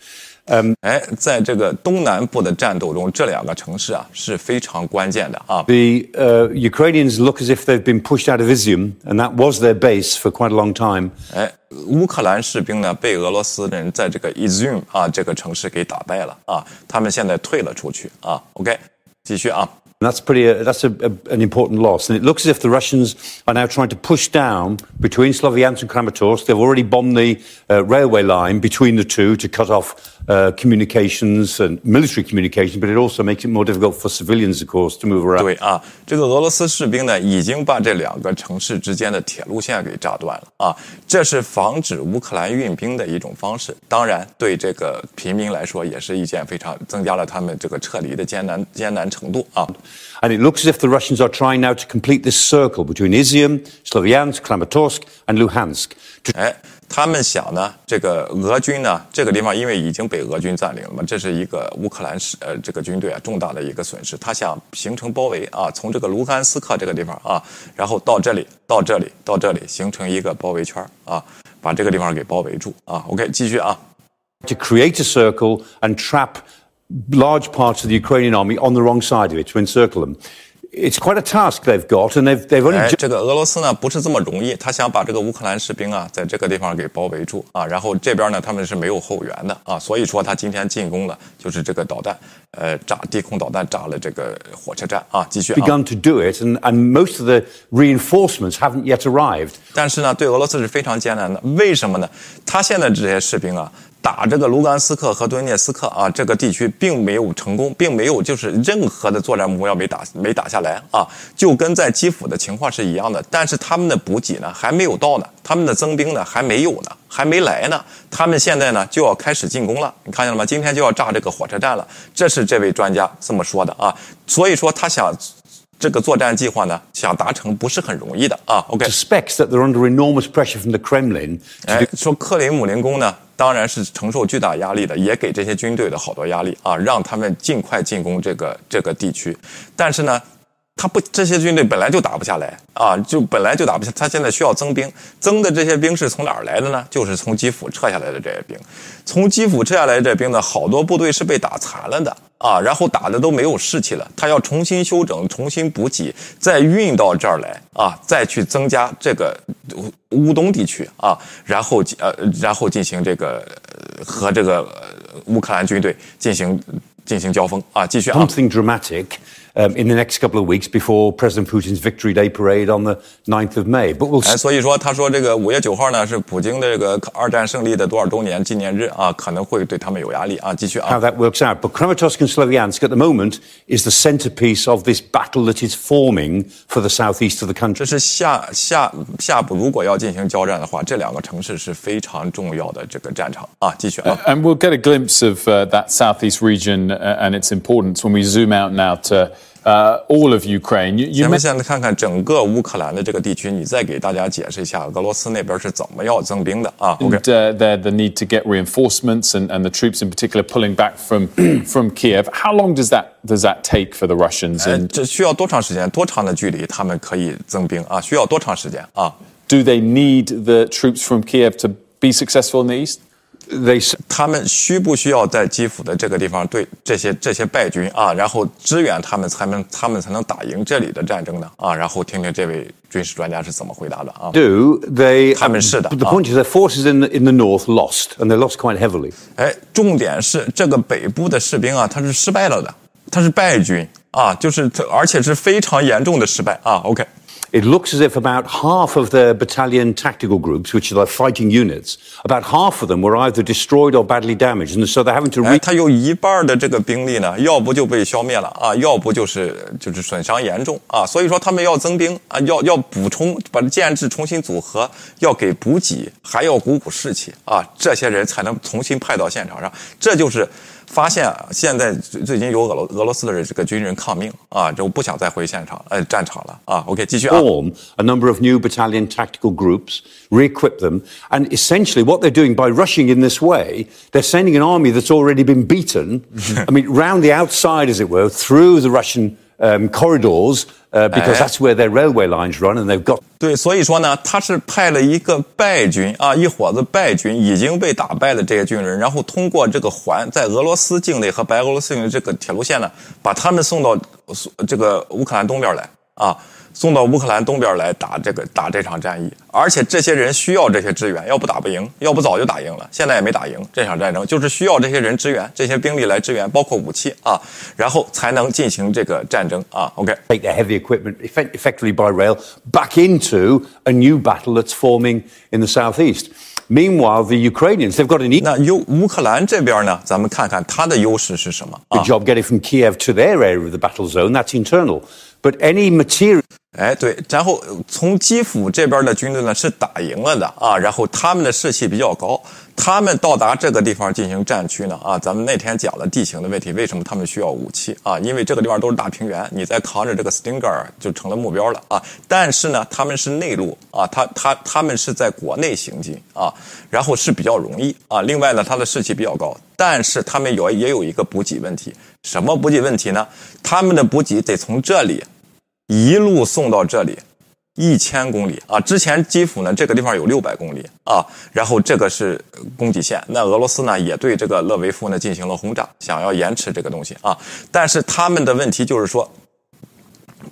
嗯，哎，在这个东南部的战斗中，这两个城市啊是非常关键的啊。The uh, Ukrainians look as if they've been pushed out of Izium, and that was their base for quite a long time. 哎，乌克兰士兵呢被俄罗斯人在这个 Izium 啊这个城市给打败了啊，他们现在退了出去啊。OK，继续啊。That's pretty. Uh, that's a, a, an important loss, and it looks as if the Russians are now trying to push down between Sloviansk and Kramatorsk. They've already bombed the uh, railway line between the two to cut off uh, communications and military communication, but it also makes it more difficult for civilians, of course, to move around. 对啊，这个俄罗斯士兵呢，已经把这两个城市之间的铁路线给炸断了啊，这是防止乌克兰运兵的一种方式。当然，对这个平民来说，也是一件非常增加了他们这个撤离的艰难艰难程度啊。And it looks as if the Russians are trying now to complete this circle between Izium, Sloviansk, Kramatorsk, and Luhansk. 哎， 他们想呢，这个俄军呢，这个地方因为已经被俄军占领了嘛，这是一个乌克兰是呃这个军队啊重大的一个损失。他想形成包围啊，从这个卢甘斯克这个地方啊，然后到这里，到这里，到这里，形成一个包围圈啊，把这个地方给包围住啊。OK，继续啊。To create a circle and trap large parts of the Ukrainian army on the wrong side of it to encircle them. It's quite a task they've got, and they've they've only 哎，just 这个俄罗斯呢不是这么容易，他想把这个乌克兰士兵啊在这个地方给包围住啊，然后这边呢他们是没有后援的啊，所以说他今天进攻了，就是这个导弹，呃，炸低空导弹炸了这个火车站啊，继续啊。begun to do it, and, and most of the reinforcements haven't yet arrived. 但是呢，对俄罗斯是非常艰难的。为什么呢？他现在这些士兵啊，打这个卢甘斯克和顿涅斯克啊这个地区，并没有成功，并没有就是任何的作战目标没打没打下来啊，就跟在基辅的情况是一样的。但是他们的补给呢还没有到呢，他们的增兵呢还没有呢，还没来呢。他们现在呢就要开始进攻了，你看见了吗？今天就要炸这个火车站了，这是这位专家这么说的啊。所以说他想。这个作战计划呢，想达成不是很容易的啊。OK，Suspects that they're under enormous pressure from the Kremlin 哎，说克林姆林宫呢，当然是承受巨大压力的，也给这些军队的好多压力啊，让他们尽快进攻这个这个地区。但是呢，他不，这些军队本来就打不下来啊，就本来就打不下，他现在需要增兵，增的这些兵是从哪儿来的呢？就是从基辅撤下来的这些兵，从基辅撤下来的这兵呢，好多部队是被打残了的。啊，然后打的都没有士气了，他要重新休整、重新补给，再运到这儿来啊，再去增加这个乌乌东地区啊，然后呃，然后进行这个和这个乌克兰军队进行进行交锋啊，继续啊。something dramatic um, in the next couple of weeks before President Putin's Victory Day parade on the 9th of May. But we'll 哎， see. 所以说，他说这个五月九号呢是普京的这个二战胜利的多少周年纪念日啊，可能会对他们有压力啊。继续 how 啊， that works out. But Kramatorsk and Sloviansk at the moment is the centerpiece of this battle that is forming for the southeast of the country. 这是下下下步如果要进行交战的话，这两个城市是非常重要的这个战场啊。继续啊。 And we'll get a glimpse of uh, that southeast region uh, and its importance when we zoom out now to uh, all of Ukraine. You, you 咱们 mentioned 现在看看整个乌克兰的这个地区，你再给大家解释一下俄罗斯那边是怎么要增兵的啊？OK， uh, there the need to get reinforcements and, and the troops in particular pulling back from from Kiev. How long does that does that take for the Russians? 呃 And 这需要多长时间？多长的距离他们可以增兵啊？需要多长时间啊？ do they need the troops from Kiev to be successful in the east? They s- 他们需不需要在基辅的这个地方对这些这些败军啊，然后支援他们，才能他们才能打赢这里的战争呢？啊，然后听听这位军事专家是怎么回答的啊？do. They. 他们是的 the 啊。point is, their forces in the, in the north lost, and they lost quite heavily. 哎，重点是这个北部的士兵啊，他是失败了的，他是败军啊，就是他而且是非常严重的失败啊。OK，It looks as if about half of their battalion tactical groups, which are like fighting units, about half of them were either destroyed or badly damaged, and so they're having to 哎， re- 他有一半的这个兵力呢，要不就被消灭了啊，要不就是就是损伤严重啊，所以说他们要增兵啊，要要补充，把建制重新组合，要给补给，还要鼓舞士气啊，这些人才能重新派到现场上，这就是。 发现啊现在最最近有俄罗俄罗斯的这个军人抗命啊，就不想再回现场呃战场了啊。OK，继续啊。 form a number of new battalion tactical groups, re-equip them, and essentially what they're doing by rushing in this way, they're sending an army that's already been beaten. I mean, round the outside, as it were, through the Russian Um, corridors, uh, because Eh. that's where their railway lines run, and they've got 对，所以说呢，他是派了一个败军啊，一伙子败军已经被打败的这些军人，然后通过这个环在俄罗斯境内和白俄罗斯境内这个铁路线呢，把他们送到这个乌克兰东边来啊，送到乌克兰东边来打这个打这场战役，而且这些人需要这些支援，要不打不赢，要不早就打赢了，现在也没打赢这场战争，就是需要这些人支援，这些兵力来支援，包括武器啊，然后才能进行这个战争啊。OK。 take their heavy equipment effect- effectively by rail back into a new battle that's forming in the southeast. Meanwhile, the Ukrainians, they've got an equal 那优乌克兰这边呢，咱们看看它的优势是什么啊？ job getting from Kiev to their area of the battle zone. That's internal. But any material 哎，对，然后从基辅这边的军队呢是打赢了的啊，然后他们的士气比较高，他们到达这个地方进行战区呢啊，咱们那天讲了地形的问题，为什么他们需要武器啊？因为这个地方都是大平原，你再扛着这个 Stinger 就成了目标了啊。但是呢，他们是内陆啊，他他他们是在国内行进啊，然后是比较容易啊。另外呢，他的士气比较高，但是他们有也有一个补给问题，什么补给问题呢？他们的补给得从这里。一路送到这里，一千公里啊！之前基辅呢这个地方有六百公里啊，然后这个是供给线。那俄罗斯呢也对这个勒维夫呢进行了轰炸，想要延迟这个东西啊。但是他们的问题就是说，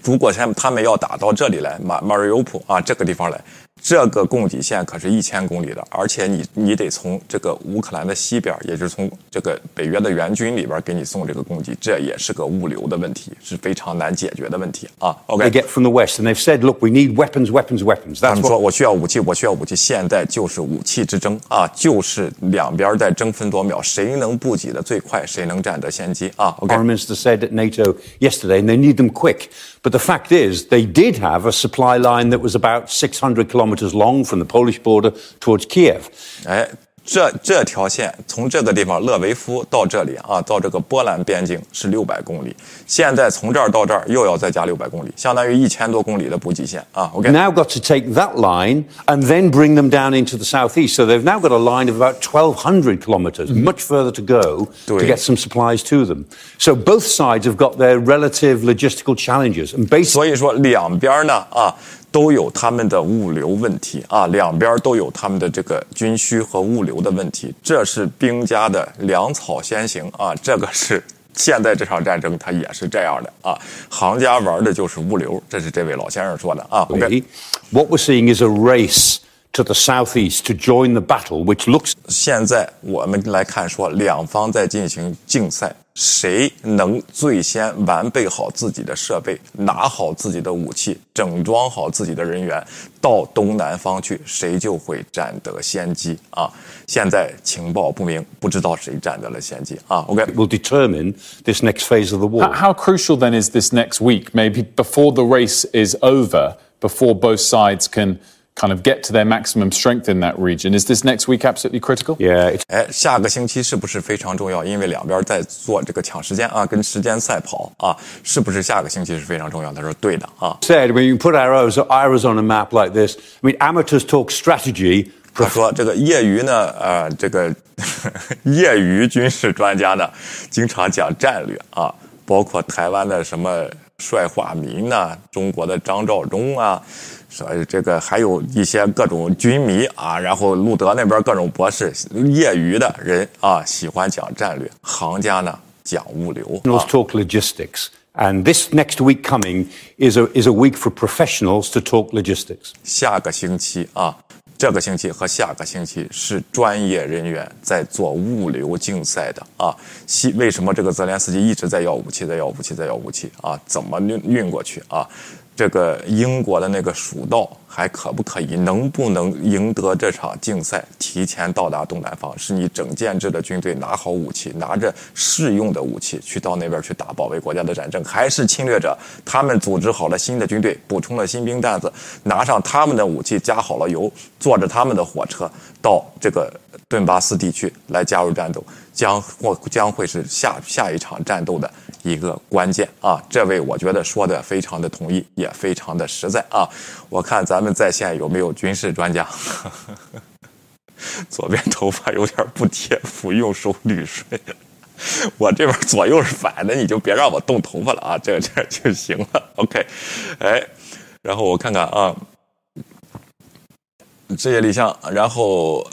如果他们他们要打到这里来，马马瑞欧普啊这个地方来。这个供给线可是一千公里的，而且你你得从这个乌克兰的西边，也就是从这个北约的援军里边给你送这个供给，这也是个物流的问题，是非常难解决的问题啊。OK，They get from the West, and they've said, look, we need weapons, weapons, weapons. 他 That's 们说我需要武器，我需要武器，现在就是武器之争啊，就是两边在争分夺秒，谁能补给的最快，谁能占得先机啊。OK，Foreign Minister said at NATO yesterday, and they need them quick. But the fact is, they did have a supply line that was about 600 kilometres long from the Polish border towards Kiev. 哎，这这条线从这个地方勒维夫到这里啊，到这个波兰边境是六百公里，现在从这儿到这儿又要再加六百公里，相当于一千多公里的补给线啊。OK，Now got to take that line and then bring them down into the southeast. So they've now got a line of about 1,200 kilometres, much further to go to。get some supplies to them. So both sides have got their relative logistical challenges. And basically. 所以说两边呢啊都有他们的物流问题啊，两边都有他们的这个军需和物流的问题，这是兵家的粮草先行啊，这个是。现在这场战争它也是这样的啊，行家玩的就是物流，这是这位老先生说的啊。OK，what we're seeing is a race to the southeast to join the battle, which looks 现在我们来看说，两方在进行竞赛，谁能最先完备好自己的设备，拿好自己的武器，整装好自己的人员，到东南方去，谁就会占得先机啊！现在情报不明，不知道谁占得了先机啊。OK， will determine this next phase of the war. How, how crucial then is this next week, maybe before the race is over, before both sides can kind of get to their maximum strength in that region? Is this next week absolutely critical? Yeah, it's 哎，下个星期是不是非常重要？因为两边在做这个抢时间啊，跟时间赛跑啊，是不是下个星期是非常重要？他说对的啊。 said when you put arrows, arrows on a map like this, I mean, amateurs talk strategy. 他说：“这个业余呢，呃，这个业余军事专家呢，经常讲战略啊，包括台湾的什么帅化民呐、中国的张召忠啊， 说这个还有一些各种军迷啊，然后路德那边各种博士，业余的人啊喜欢讲战略，行家呢讲物流。啊 talk logistics. And this next week coming is a, is a week for professionals to talk logistics. 下个星期啊，这个星期和下个星期是专业人员在做物流竞赛的啊。西为什么这个泽连斯基一直在要武器，在要武器，在要武器啊？怎么运运过去啊？这个英国的那个蜀道还可不可以？能不能赢得这场竞赛？提前到达东南方，是你整建制的军队拿好武器，拿着适用的武器去到那边去打保卫国家的战争，还是侵略者他们组织好了新的军队，补充了新兵蛋子，拿上他们的武器，加好了油，坐着他们的火车到这个顿巴斯地区来加入战斗，将或将会是下下一场战斗的一个关键啊！这位我觉得说的非常的同意，也非常的实在啊！我看咱们在线有没有军事专家？左边头发有点不贴肤，用手捋顺。我这边左右是反的，你就别让我动头发了啊，这这就行了。OK，哎，然后我看看啊，这些立项，然后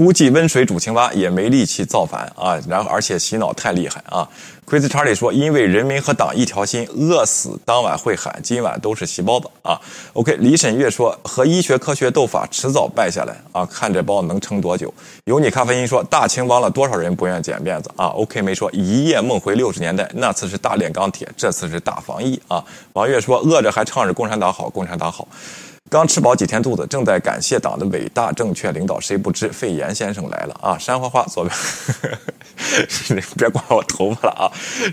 估计温水煮青蛙也没力气造反啊，然后而且洗脑太厉害啊。奎斯查理说，因为人民和党一条心，饿死当晚会喊，今晚都是席包子啊。OK，李沈月说，和医学科学斗法，迟早败下来啊，看这包能撑多久。有你咖啡因说，大清亡了多少人不愿剪辫子啊？OK 没说，一夜梦回六十年代，那次是大炼钢铁，这次是大防疫啊。王月说，饿着还唱着共产党好，共产党好。刚吃饱几天肚子，正在感谢党的伟大正确领导，谁不知肺炎先生来了啊！山花花左边，别管我头发了啊！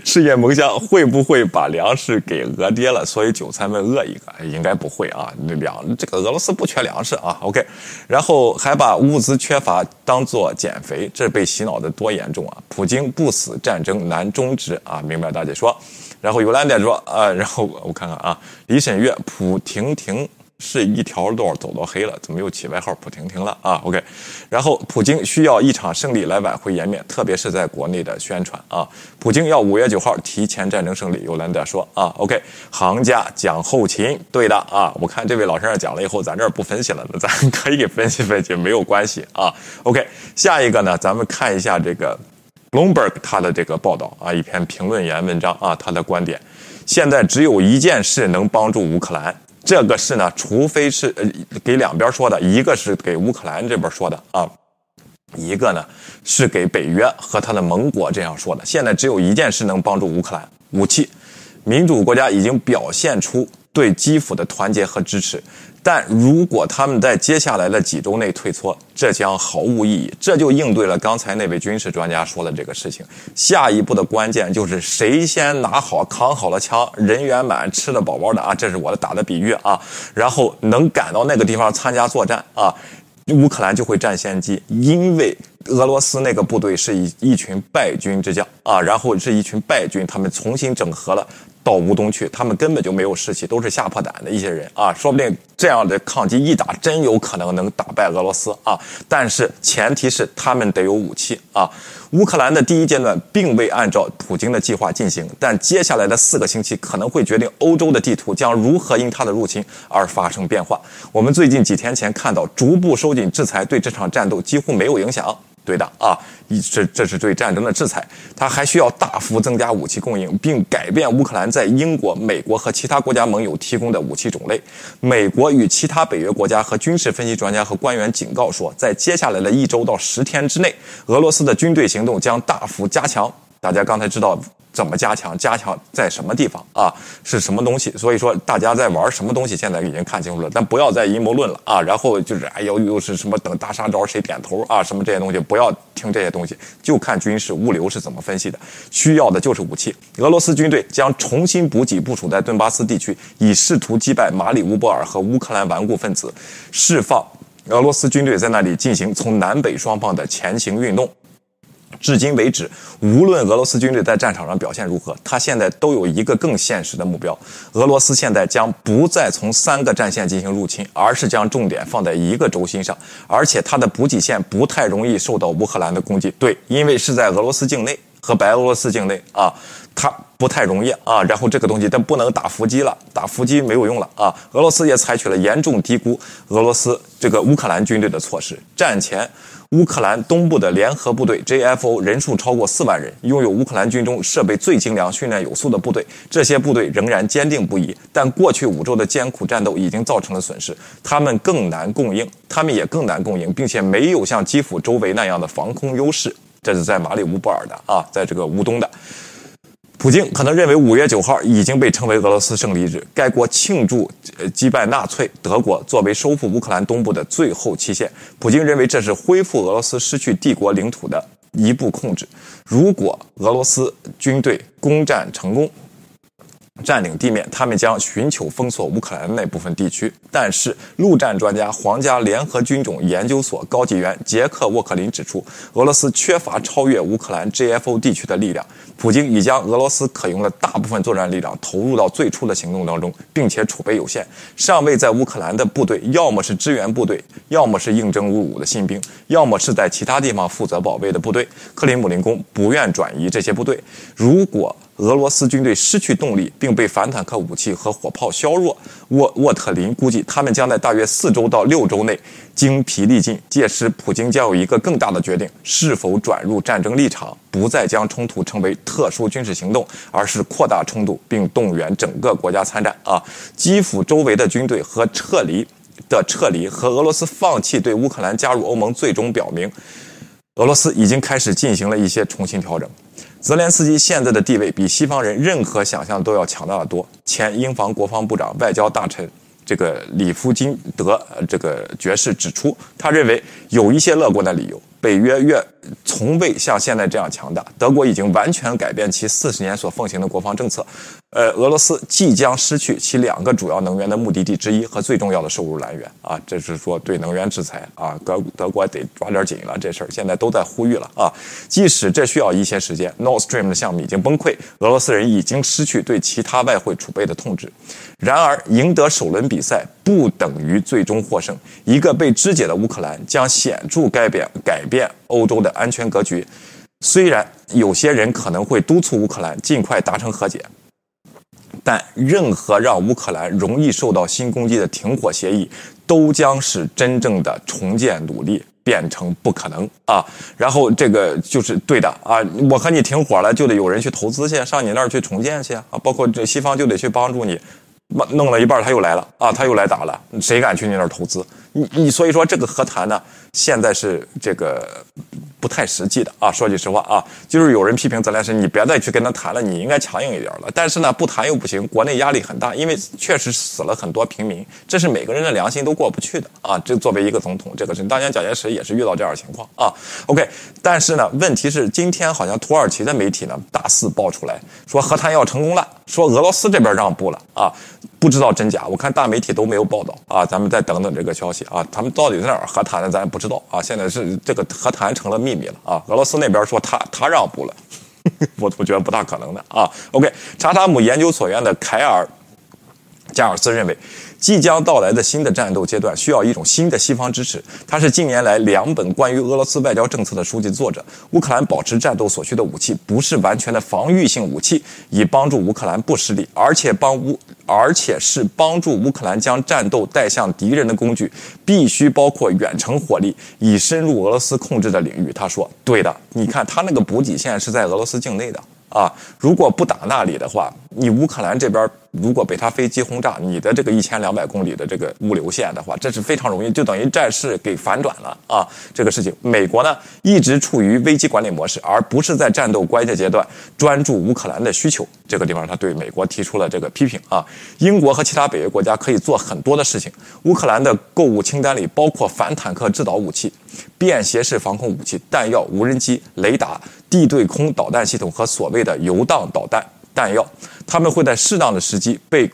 赤焰萌香会不会把粮食给俄跌了？所以韭菜们饿一个，应该不会啊！粮这个俄罗斯不缺粮食啊。OK，然后还把物资缺乏当做减肥，这被洗脑的多严重啊！普京不死，战争难终止啊！明白大姐说，然后尤兰姐说啊，然后我看看啊，李沈月普婷婷。是一条路走到黑了，怎么又起外号“普婷婷”了啊？OK，然后普京需要一场胜利来挽回颜面，特别是在国内的宣传啊。普京要五月九号提前战争胜利，尤兰德说啊，OK，行家讲后勤，对的啊。我看这位老先生讲了以后，咱这儿不分析了，咱可以分析分析，没有关系啊。OK，下一个呢，咱们看一下这个 Bloomberg 他的这个报道啊，一篇评论员文章啊，他的观点。现在只有一件事能帮助乌克兰，这个事呢，除非是呃给两边说的，一个是给乌克兰这边说的啊，一个呢是给北约和他的盟国这样说的。现在只有一件事能帮助乌克兰，武器。民主国家已经表现出对基辅的团结和支持。但如果他们在接下来的几周内退缩，这将毫无意义。这就应对了刚才那位军事专家说的这个事情。下一步的关键就是谁先拿好、扛好了枪，人员满、吃的饱饱的啊！这是我的打的比喻啊。然后能赶到那个地方参加作战啊，乌克兰就会占先机，因为俄罗斯那个部队是一一群败军之将啊，然后是一群败军，他们重新整合了。到乌东去，他们根本就没有士气，都是吓破胆的一些人啊！说不定这样的抗击一打，真有可能能打败俄罗斯啊！但是前提是他们得有武器啊！乌克兰的第一阶段并未按照普京的计划进行，但接下来的四个星期可能会决定欧洲的地图将如何因他的入侵而发生变化。我们最近几天前看到，逐步收紧制裁对这场战斗几乎没有影响。对的啊，这这是对战争的制裁，他还需要大幅增加武器供应，并改变乌克兰在英国、美国和其他国家盟友提供的武器种类。美国与其他北约国家和军事分析专家和官员警告说，在接下来的一周到十天之内，俄罗斯的军队行动将大幅加强。大家刚才知道。怎么加强？加强在什么地方啊？是什么东西？所以说，大家在玩什么东西，现在已经看清楚了。但不要再阴谋论了啊！然后就是，哎呦，又是什么等大杀招，谁点头啊？什么这些东西，不要听这些东西，就看军事物流是怎么分析的。需要的就是武器。俄罗斯军队将重新补给部署在顿巴斯地区，以试图击败马里乌波尔和乌克兰顽固分子，释放俄罗斯军队在那里进行从南北双方的前行运动。至今为止，无论俄罗斯军队在战场上表现如何，他现在都有一个更现实的目标：俄罗斯现在将不再从三个战线进行入侵，而是将重点放在一个轴心上，而且它的补给线不太容易受到乌克兰的攻击。对，因为是在俄罗斯境内和白俄罗斯境内啊，它不太容易啊。然后这个东西，但不能打伏击了，打伏击没有用了啊。俄罗斯也采取了严重低估俄罗斯这个乌克兰军队的措施，战前。乌克兰东部的联合部队 JFO 人数超过四万人，拥有乌克兰军中设备最精良、训练有素的部队。这些部队仍然坚定不移，但过去五周的艰苦战斗已经造成了损失，他们更难供应，他们也更难供应，并且没有像基辅周围那样的防空优势。这是在马里乌波尔的啊，在这个乌东的。普京可能认为五月九号已经被称为俄罗斯胜利日，该国庆祝呃击败纳粹德国作为收复乌克兰东部的最后期限。普京认为这是恢复俄罗斯失去帝国领土的一步控制。如果俄罗斯军队攻占成功，占领地面，他们将寻求封锁乌克兰那部分地区。但是，陆战专家、皇家联合军种研究所高级员杰克·沃克林指出，俄罗斯缺乏超越乌克兰 GFO 地区的力量。普京已将俄罗斯可用的大部分作战力量投入到最初的行动当中，并且储备有限。尚未在乌克兰的部队，要么是支援部队，要么是应征入伍的新兵，要么是在其他地方负责保卫的部队。克林姆林宫不愿转移这些部队。如果俄罗斯军队失去动力，并被反坦克武器和火炮削弱。沃沃特林估计，他们将在大约四周到六周内精疲力尽。届时，普京将有一个更大的决定：是否转入战争立场，不再将冲突称为特殊军事行动，而是扩大冲突并动员整个国家参战。啊，基辅周围的军队和撤离的撤离，和俄罗斯放弃对乌克兰加入欧盟，最终表明，俄罗斯已经开始进行了一些重新调整。泽连斯基现在的地位比西方人任何想象都要强大的多。前英防国防部长、外交大臣这个里夫金德这个爵士指出，他认为有一些乐观的理由。北约越从未像现在这样强大。德国已经完全改变其四十年所奉行的国防政策。呃，俄罗斯即将失去其两个主要能源的目的地之一和最重要的收入来源啊！这是说对能源制裁啊，德德国得抓点紧了。这事儿现在都在呼吁了啊！即使这需要一些时间，Nord Stream 的项目已经崩溃，俄罗斯人已经失去对其他外汇储备的控制。然而，赢得首轮比赛不等于最终获胜。一个被肢解的乌克兰将显著改变改变欧洲的安全格局。虽然有些人可能会督促乌克兰尽快达成和解。但任何让乌克兰容易受到新攻击的停火协议，都将使真正的重建努力。变成不可能啊。然后这个就是对的啊，我和你停火了，就得有人去投资去，上你那儿去重建去啊，包括这西方就得去帮助你。弄了一半他又来了啊，他又来打了，谁敢去你那儿投资？你你所以说这个和谈呢，现在是这个不太实际的啊。说句实话啊，就是有人批评泽连斯基，你别再去跟他谈了，你应该强硬一点了。但是呢，不谈又不行，国内压力很大，因为确实死了很多平民，这是每个人的良心都过不去的啊。这作为一个总统，这个是当年蒋介石也是遇到这样的情况啊。OK，但是呢，问题是今天好像土耳其的媒体呢大肆爆出来说和谈要成功了，说俄罗斯这边让步了啊。不知道真假，我看大媒体都没有报道啊，咱们再等等这个消息啊。他们到底在哪儿和谈的，咱也不知道啊。现在是这个和谈成了秘密了啊。俄罗斯那边说他他让步了，我我觉得不大可能的啊。OK，查塔姆研究所院的凯尔加尔斯认为。即将到来的新的战斗阶段需要一种新的西方支持。他是近年来两本关于俄罗斯外交政策的书籍作者。乌克兰保持战斗所需的武器不是完全的防御性武器，以帮助乌克兰不失利，而且帮乌，而且是帮助乌克兰将战斗带向敌人的工具，必须包括远程火力，以深入俄罗斯控制的领域。他说：“对的，你看他那个补给线是在俄罗斯境内的。”啊，如果不打那里的话，你乌克兰这边如果被他飞机轰炸，你的这个一千两百公里的这个物流线的话，这是非常容易，就等于战事给反转了啊！这个事情，美国呢一直处于危机管理模式，而不是在战斗关键阶段专注乌克兰的需求。这个地方，他对美国提出了这个批评啊。英国和其他北约国家可以做很多的事情。乌克兰的购物清单里包括反坦克制导武器、便携式防空武器、弹药、无人机、雷达。地对空导弹系统和所谓的游荡导弹弹药，他们会在适当的时机被，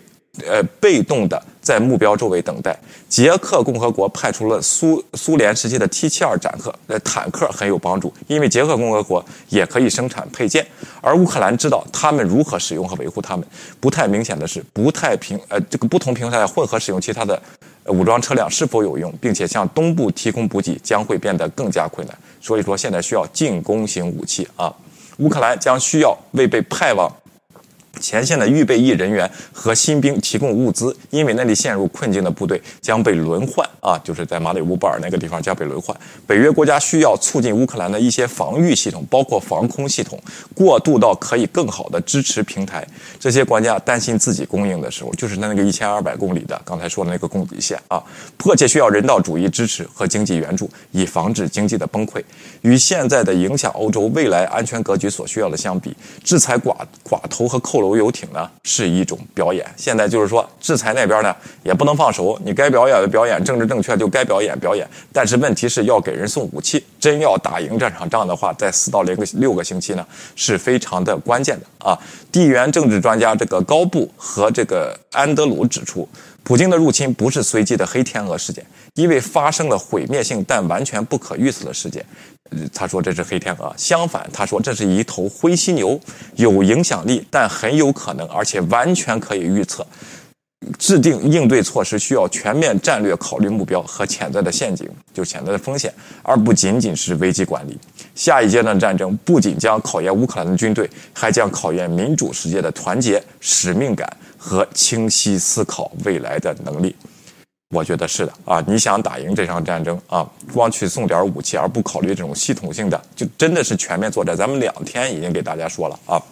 呃，被动的在目标周围等待。捷克共和国派出了苏苏联时期的 T 七二坦克，呃，坦克很有帮助，因为捷克共和国也可以生产配件，而乌克兰知道他们如何使用和维护他们。不太明显的是，不太平，呃，这个不同平台混合使用其他的武装车辆是否有用，并且向东部提供补给将会变得更加困难。所以说，现在需要进攻型武器啊！乌克兰将需要为被派往。前线的预备役人员和新兵提供物资，因为那里陷入困境的部队将被轮换啊，就是在马里乌波尔那个地方将被轮换。北约国家需要促进乌克兰的一些防御系统，包括防空系统，过渡到可以更好的支持平台。这些国家担心自己供应的时候，就是那个一千二百公里的刚才说的那个供给线啊，迫切需要人道主义支持和经济援助，以防止经济的崩溃。与现在的影响欧洲未来安全格局所需要的相比，制裁寡寡头和扣。游游艇呢是一种表演，现在就是说制裁那边呢也不能放手，你该表演的表演，政治正确就该表演表演。但是问题是要给人送武器，真要打赢这场仗的话，在四到零个六个星期呢是非常的关键的啊。地缘政治专家这个高布和这个安德鲁指出，普京的入侵不是随机的黑天鹅事件，因为发生了毁灭性但完全不可预测的事件。他说这是黑天鹅，相反，他说这是一头灰犀牛，有影响力，但很有可能，而且完全可以预测。制定应对措施需要全面战略考虑目标和潜在的陷阱，就潜在的风险，而不仅仅是危机管理。下一阶段战争不仅将考验乌克兰的军队，还将考验民主世界的团结、使命感和清晰思考未来的能力。我觉得是的啊！你想打赢这场战争啊，光去送点武器而不考虑这种系统性的，就真的是全面作战。咱们两天已经给大家说了啊，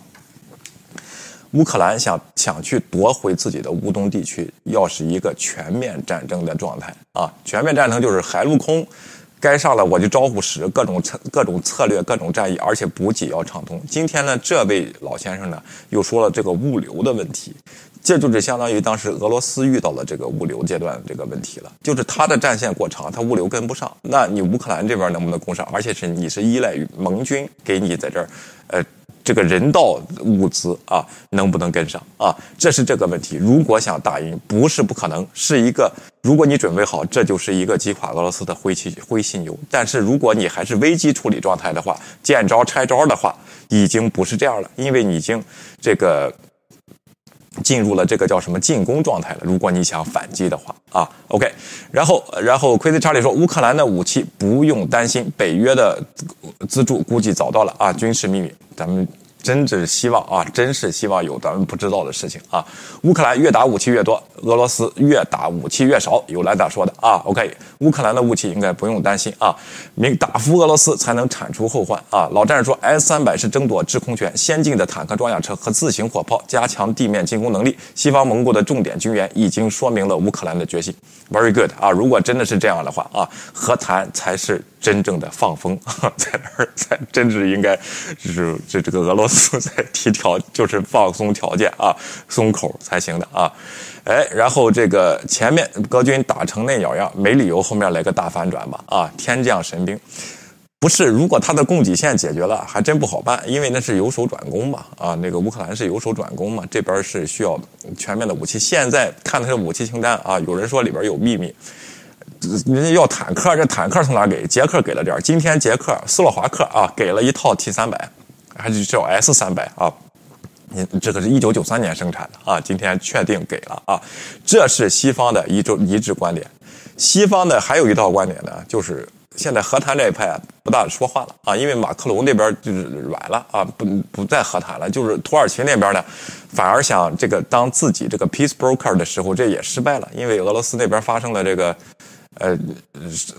乌克兰想想去夺回自己的乌东地区，要是一个全面战争的状态啊！全面战争就是海陆空，该上了我就招呼使，各种策各种策略，各种战役，而且补给要畅通。今天呢，这位老先生呢又说了这个物流的问题。这就是相当于当时俄罗斯遇到了这个物流阶段这个问题了，就是它的战线过长，它物流跟不上。那你乌克兰这边能不能供上？而且是你是依赖于盟军给你在这儿，呃，这个人道物资啊，能不能跟上啊？这是这个问题。如果想打赢，不是不可能，是一个如果你准备好，这就是一个击垮俄罗斯的灰犀灰犀牛。但是如果你还是危机处理状态的话，见招拆招的话，已经不是这样了，因为你已经这个。进入了这个叫什么进攻状态了？如果你想反击的话啊，OK，然后然后奎斯查理说，乌克兰的武器不用担心，北约的资助估计早到了啊，军事秘密，咱们真是希望啊，真是希望有咱们不知道的事情啊。乌克兰越打武器越多，俄罗斯越打武器越少，有来打说的啊。OK，乌克兰的武器应该不用担心啊，明打服俄罗斯才能铲除后患啊。老战士说，S 三百是争夺制空权，先进的坦克装甲车和自行火炮，加强地面进攻能力。西方盟国的重点军援已经说明了乌克兰的决心。Very good 啊，如果真的是这样的话啊，和谈才是真正的放风，在那儿才真是应该，就是这这个俄罗斯 在提条，就是放松条件啊，松口才行的啊。哎，然后这个前面俄军打成那鸟样，没理由后面来个大反转吧？啊，天降神兵。不是，如果他的供给线解决了，还真不好办，因为那是由守转攻嘛，啊，那个乌克兰是由守转攻嘛，这边是需要全面的武器。现在看的武器清单啊，有人说里边有秘密，人家要坦克，这坦克从哪给？捷克给了点今天捷克斯洛伐克啊给了一套 T 三百，还是叫 S 三百啊？你这个是一九九三年生产的啊，今天确定给了啊，这是西方的一致一致观点。西方的还有一套观点呢，就是。现在和谈这一派，不大说话了啊，因为马克龙那边就是软了啊，不不再和谈了。就是土耳其那边呢，反而想这个当自己这个 peace broker 的时候，这也失败了，因为俄罗斯那边发生了这个。呃，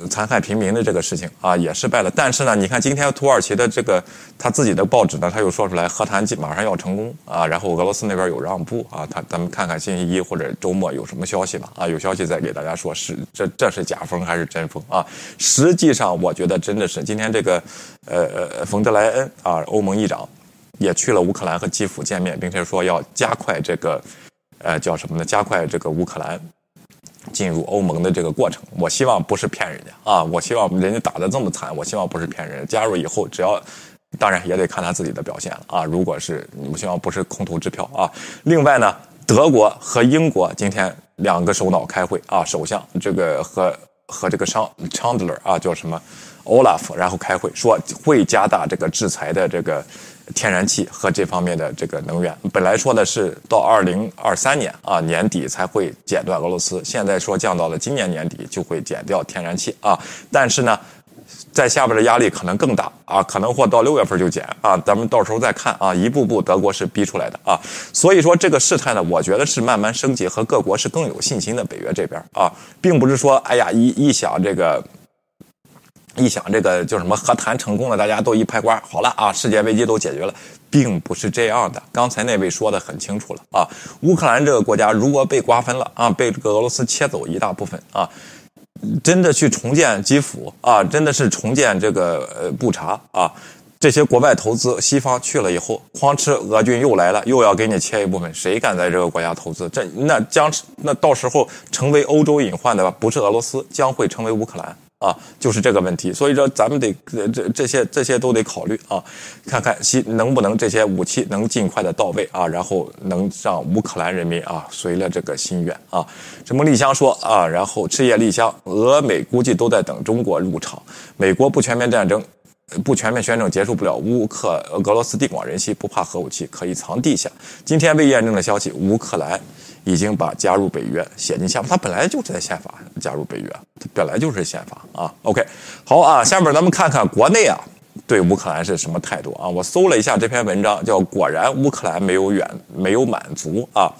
残害平民的这个事情啊，也失败了。但是呢，你看今天土耳其的这个他自己的报纸呢，他又说出来和谈马上要成功啊，然后俄罗斯那边有让步啊。他咱们看看星期一或者周末有什么消息吧啊，有消息再给大家说，是这这是假风还是真风啊？实际上，我觉得真的是今天这个呃呃冯德莱恩啊，欧盟议长也去了乌克兰和基辅见面，并且说要加快这个呃叫什么呢？加快这个乌克兰。进入欧盟的这个过程，我希望不是骗人家啊！我希望人家打得这么惨，我希望不是骗人。加入以后，只要，当然也得看他自己的表现了啊！如果是，我希望不是空头支票啊。另外呢，德国和英国今天两个首脑开会啊，首相这个和和这个商 Chandler 啊，叫什么 Olaf，然后开会说会加大这个制裁的这个。天然气和这方面的这个能源，本来说的是到二零二三年啊年底才会剪断俄罗斯，现在说降到了今年年底就会减掉天然气啊。但是呢，在下边的压力可能更大啊，可能或到六月份就减啊。咱们到时候再看啊，一步步德国是逼出来的啊。所以说这个事态呢，我觉得是慢慢升级，和各国是更有信心的。北约这边啊，并不是说哎呀一一想这个。一想这个就什么和谈成功了，大家都一拍瓜，好了啊，世界危机都解决了，并不是这样的。刚才那位说的很清楚了啊，乌克兰这个国家如果被瓜分了啊，被这个俄罗斯切走一大部分啊，真的去重建基辅啊，真的是重建这个呃布查啊，这些国外投资，西方去了以后，哐哧，俄军又来了，又要给你切一部分，谁敢在这个国家投资？这那将那到时候成为欧洲隐患的不是俄罗斯，将会成为乌克兰。啊，就是这个问题，所以说咱们得这这些这些都得考虑啊，看看西能不能这些武器能尽快的到位啊，然后能让乌克兰人民啊随了这个心愿啊。什么丽香说啊，然后赤叶丽香，俄美估计都在等中国入场，美国不全面战争，不全面宣战结束不了，乌克俄罗斯地广人稀，不怕核武器，可以藏地下。今天未验证的消息，乌克兰。已经把加入北约写进宪法，它本来就是在宪法加入北约，它本来就是宪法啊。OK，好啊，下面咱们看看国内啊对乌克兰是什么态度啊？我搜了一下这篇文章，叫“果然乌克兰没有远没有满足啊”，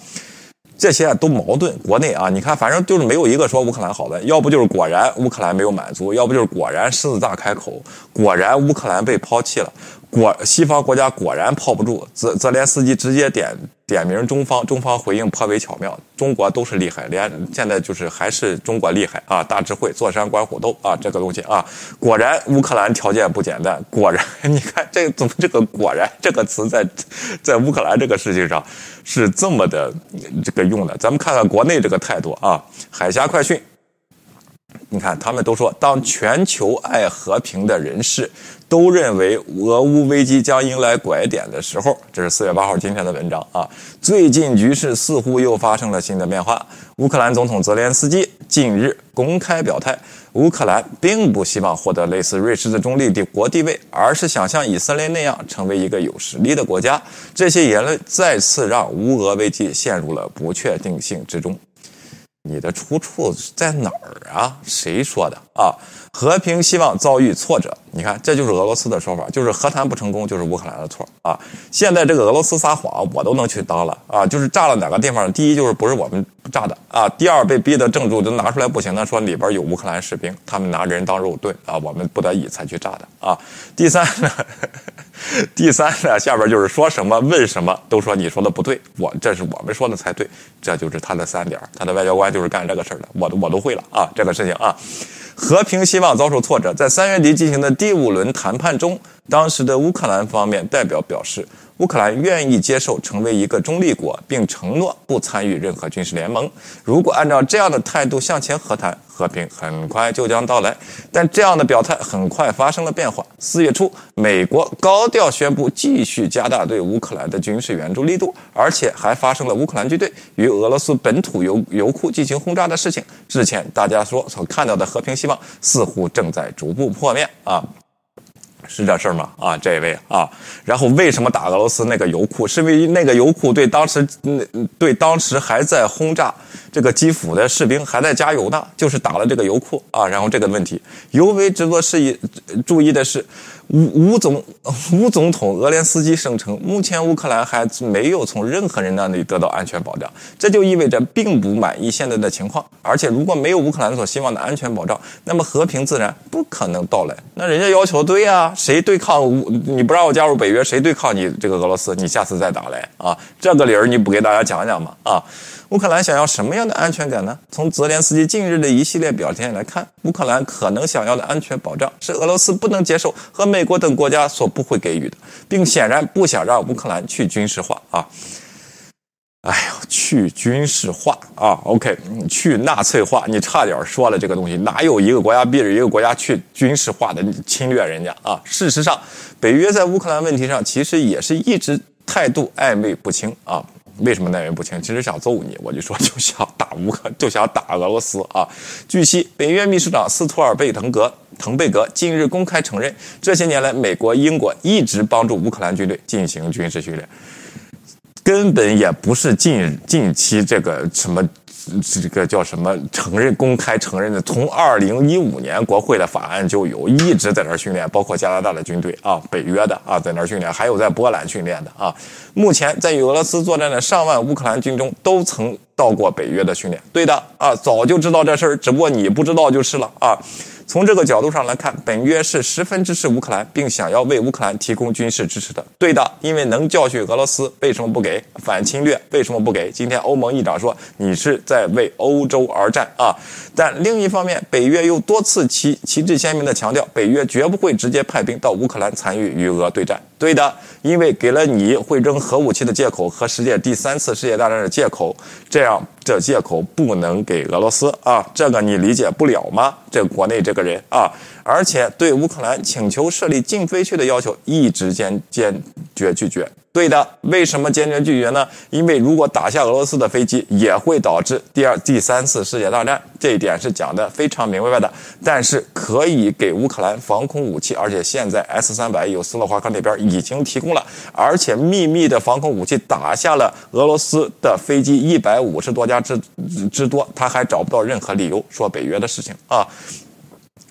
这些都矛盾。国内啊，你看，反正就是没有一个说乌克兰好的，要不就是果然乌克兰没有满足，要不就是果然狮子大开口，果然乌克兰被抛弃了。果西方国家果然泡不住，泽泽连斯基直接点点名中方，中方回应颇为巧妙。中国都是厉害，连现在就是还是中国厉害啊！大智慧，坐山观虎斗啊！这个东西啊，果然乌克兰条件不简单。果然，你看这怎么这个“果然”这个词在在乌克兰这个事情上是这么的这个用的。咱们看看国内这个态度啊，海峡快讯。你看，他们都说，当全球爱和平的人士都认为俄乌危机将迎来拐点的时候，这是四月八号今天的文章啊。最近局势似乎又发生了新的变化。乌克兰总统泽连斯基近日公开表态，乌克兰并不希望获得类似瑞士的中立帝国地位，而是想像以色列那样成为一个有实力的国家。这些言论再次让乌俄危机陷入了不确定性之中。你的出处在哪儿啊？谁说的啊？和平希望遭遇挫折，你看，这就是俄罗斯的说法，就是和谈不成功，就是乌克兰的错啊。现在这个俄罗斯撒谎，我都能去当了啊，就是炸了哪个地方？第一就是不是我们炸的啊，第二被逼的证据都拿出来不行的，说里边有乌克兰士兵，他们拿人当肉盾啊，我们不得已才去炸的啊。第三呢，第三呢，下边就是说什么问什么都说你说的不对，我这是我们说的才对，这就是他的三点，他的外交官就是干这个事儿的，我都我都会了啊，这个事情啊。和平希望遭受挫折，在三月底进行的第五轮谈判中，当时的乌克兰方面代表表示。乌克兰愿意接受成为一个中立国，并承诺不参与任何军事联盟。如果按照这样的态度向前和谈，和平很快就将到来。但这样的表态很快发生了变化。四月初，美国高调宣布继续加大对乌克兰的军事援助力度，而且还发生了乌克兰军队与俄罗斯本土油油库进行轰炸的事情。之前大家说所看到的和平希望，似乎正在逐步破灭啊。是这事儿吗？啊，这位啊，然后为什么打俄罗斯那个油库？是因为那个油库对当时那对当时还在轰炸这个基辅的士兵还在加油呢，就是打了这个油库啊。然后这个问题尤为值得示意注意的是。乌乌总 乌总统俄连斯基声称，目前乌克兰还没有从任何人那里得到安全保障，这就意味着并不满意现在的情况。而且，如果没有乌克兰所希望的安全保障，那么和平自然不可能到来。那人家要求对呀，谁对抗乌？你不让我加入北约，谁对抗你这个俄罗斯？你下次再打来啊？这个理儿你不给大家讲讲吗？啊？乌克兰想要什么样的安全感呢？从泽连斯基近日的一系列表现来看，乌克兰可能想要的安全保障是俄罗斯不能接受和美国等国家所不会给予的，并显然不想让乌克兰去军事化啊！哎呦，去军事化啊！OK，去纳粹化，你差点说了这个东西，哪有一个国家逼着一个国家去军事化的侵略人家啊？事实上，北约在乌克兰问题上其实也是一直态度暧昧不清啊。为什么南约不签？其实想揍你，我就说就想打乌克，就想打俄罗斯啊！据悉，北约秘书长斯托尔贝滕格滕贝格近日公开承认，这些年来，美国、英国一直帮助乌克兰军队进行军事训练，根本也不是近近期这个什么。这个叫什么？承认公开承认的，从二零一五年国会的法案就有，一直在那儿训练，包括加拿大的军队啊，北约的啊，在那儿训练，还有在波兰训练的啊。目前在与俄罗斯作战的上万乌克兰军中，都曾到过北约的训练。对的啊，早就知道这事儿，只不过你不知道就是了啊。从这个角度上来看，本约是十分支持乌克兰，并想要为乌克兰提供军事支持的。对的，因为能教训俄罗斯，为什么不给？反侵略为什么不给？今天欧盟议长说你是在为欧洲而战啊！但另一方面，北约又多次旗旗帜鲜明地强调，北约绝不会直接派兵到乌克兰参与与俄对战。对的，因为给了你会扔核武器的借口和世界第三次世界大战的借口，这样这借口不能给俄罗斯啊，这个你理解不了吗？这国内这个人啊。而且对乌克兰请求设立禁飞区的要求一直坚坚决拒绝。对的，为什么坚决拒绝呢？因为如果打下俄罗斯的飞机，也会导致第二、第三次世界大战，这一点是讲的非常明白的。但是可以给乌克兰防空武器，而且现在 S 三百有斯洛伐克那边已经提供了，而且秘密的防空武器打下了俄罗斯的飞机一百五十多架之之多，他还找不到任何理由说北约的事情啊。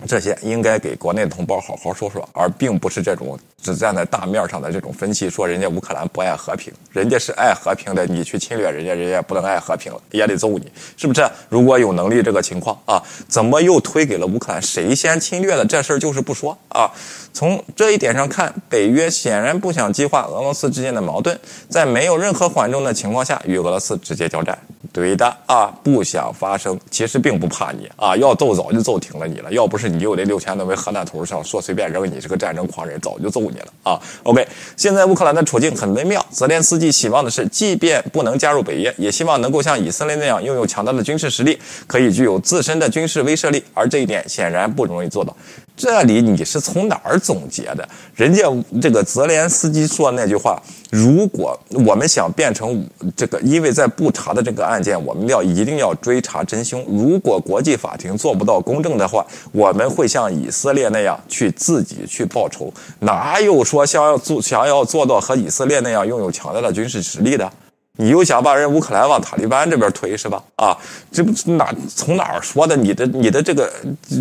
这些应该给国内的同胞好好说说，而并不是这种只站在大面上的这种分析，说人家乌克兰不爱和平，人家是爱和平的，你去侵略人家，人家不能爱和平了，也得揍你，是不是？如果有能力这个情况啊，怎么又推给了乌克兰？谁先侵略的？这事儿就是不说啊。从这一点上看，北约显然不想激化俄罗斯之间的矛盾，在没有任何缓冲的情况下与俄罗斯直接交战。对的啊，不想发生，其实并不怕你啊，要揍早就揍停了你了。要不是你有那六千多枚核弹头上，说随便扔你是个战争狂人，早就揍你啊。OK，现在乌克兰的处境很微妙，泽连斯基希望的是，即便不能加入北约，也希望能够像以色列那样拥有强大的军事实力，可以具有自身的军事威慑力，而这一点显然不容易做到。这里你是从哪儿总结的？人家这个泽连斯基说那句话：“如果我们想变成这个，因为在不查的这个案件，我们要一定要追查真凶。如果国际法庭做不到公正的话，我们会像以色列那样去自己去报仇。哪有说想要做想要做到和以色列那样拥有强大的军事实力的？你又想把人乌克兰往塔利班这边推是吧？啊，这不哪从哪儿说的？你的你的这个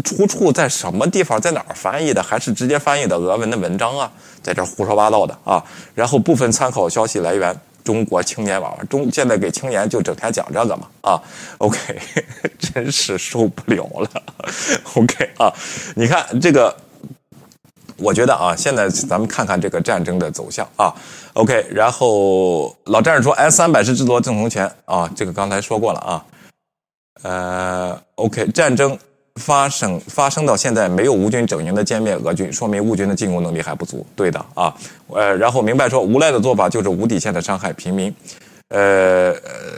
出处在什么地方？在哪儿翻译的？还是直接翻译的俄文的文章啊？在这胡说八道的啊！然后部分参考消息来源。中国青年网中现在给青年就整天讲这个嘛啊，OK，真是受不了了，OK 啊，你看这个，我觉得啊，现在咱们看看这个战争的走向啊，OK，然后老战士说 S 三百是制作正从前啊，这个刚才说过了啊，呃，OK，战争。发生发生到现在没有乌军整营的歼灭俄军，说明乌军的进攻能力还不足。对的啊，呃，然后明白说无赖的做法就是无底线的伤害平民。呃，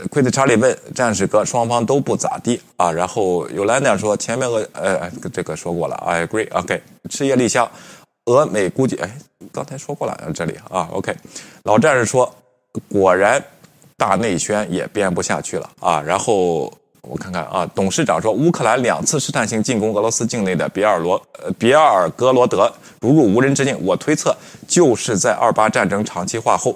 奎特查理问战士哥，双方都不咋地啊。然后有兰点说前面俄呃这个说过了，I agree。OK，赤叶立香，俄美估计哎刚才说过了这里啊。OK，老战士说果然大内宣也编不下去了啊。然后。我看看啊，董事长说，乌克兰两次试探性进攻俄罗斯境内的比尔罗呃比尔格罗德，如入无人之境。我推测就是在二八战争长期化后，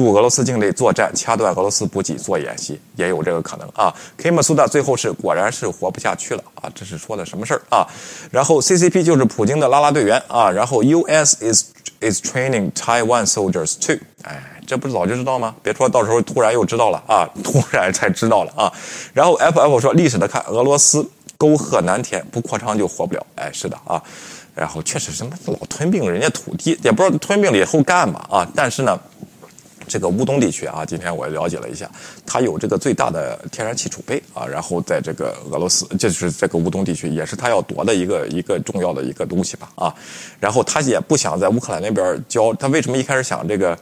入俄罗斯境内作战，掐断俄罗斯补给，做演习，也有这个可能啊。Kim 苏的最后是果然是活不下去了啊，这是说的什么事儿啊？然后 CCP 就是普京的拉拉队员啊，然后 US is is training Taiwan soldiers too，哎。这不是早就知道吗？别说到时候突然又知道了啊，突然才知道了啊。然后 F F 说历史的看，俄罗斯沟壑难填，不扩张就活不了。哎，是的啊。然后确实什么老吞并人家土地，也不知道吞并了以后干嘛啊。但是呢，这个乌东地区啊，今天我了解了一下，它有这个最大的天然气储备啊。然后在这个俄罗斯，这就是这个乌东地区，也是它要夺的一个一个重要的一个东西吧啊。然后它也不想在乌克兰那边交，它为什么一开始想这个？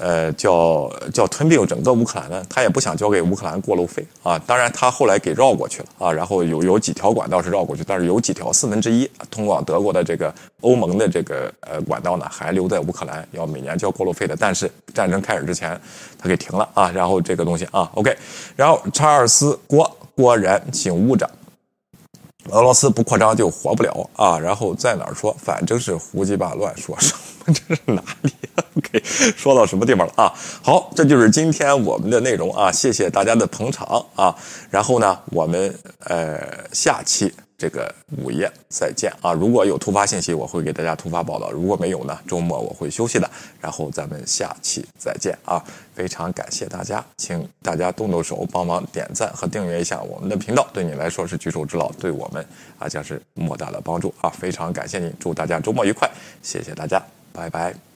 呃，叫叫吞并整个乌克兰呢，他也不想交给乌克兰过路费啊。当然，他后来给绕过去了啊。然后有有几条管道是绕过去，但是有几条四分之一通往德国的这个欧盟的这个呃管道呢，还留在乌克兰，要每年交过路费的。但是战争开始之前，他给停了啊。然后这个东西啊，OK。然后查尔斯郭郭然醒悟着。俄罗斯不扩张就活不了啊！然后在哪儿说，反正是胡鸡巴乱说什么？这是哪里？OK，说到什么地方了啊？好，这就是今天我们的内容啊！谢谢大家的捧场啊！然后呢，我们呃下期。这个午夜再见啊！如果有突发信息，我会给大家突发报道；如果没有呢，周末我会休息的。然后咱们下期再见啊！非常感谢大家，请大家动动手帮忙点赞和订阅一下我们的频道，对你来说是举手之劳，对我们啊将是莫大的帮助啊！非常感谢您，祝大家周末愉快，谢谢大家，拜拜。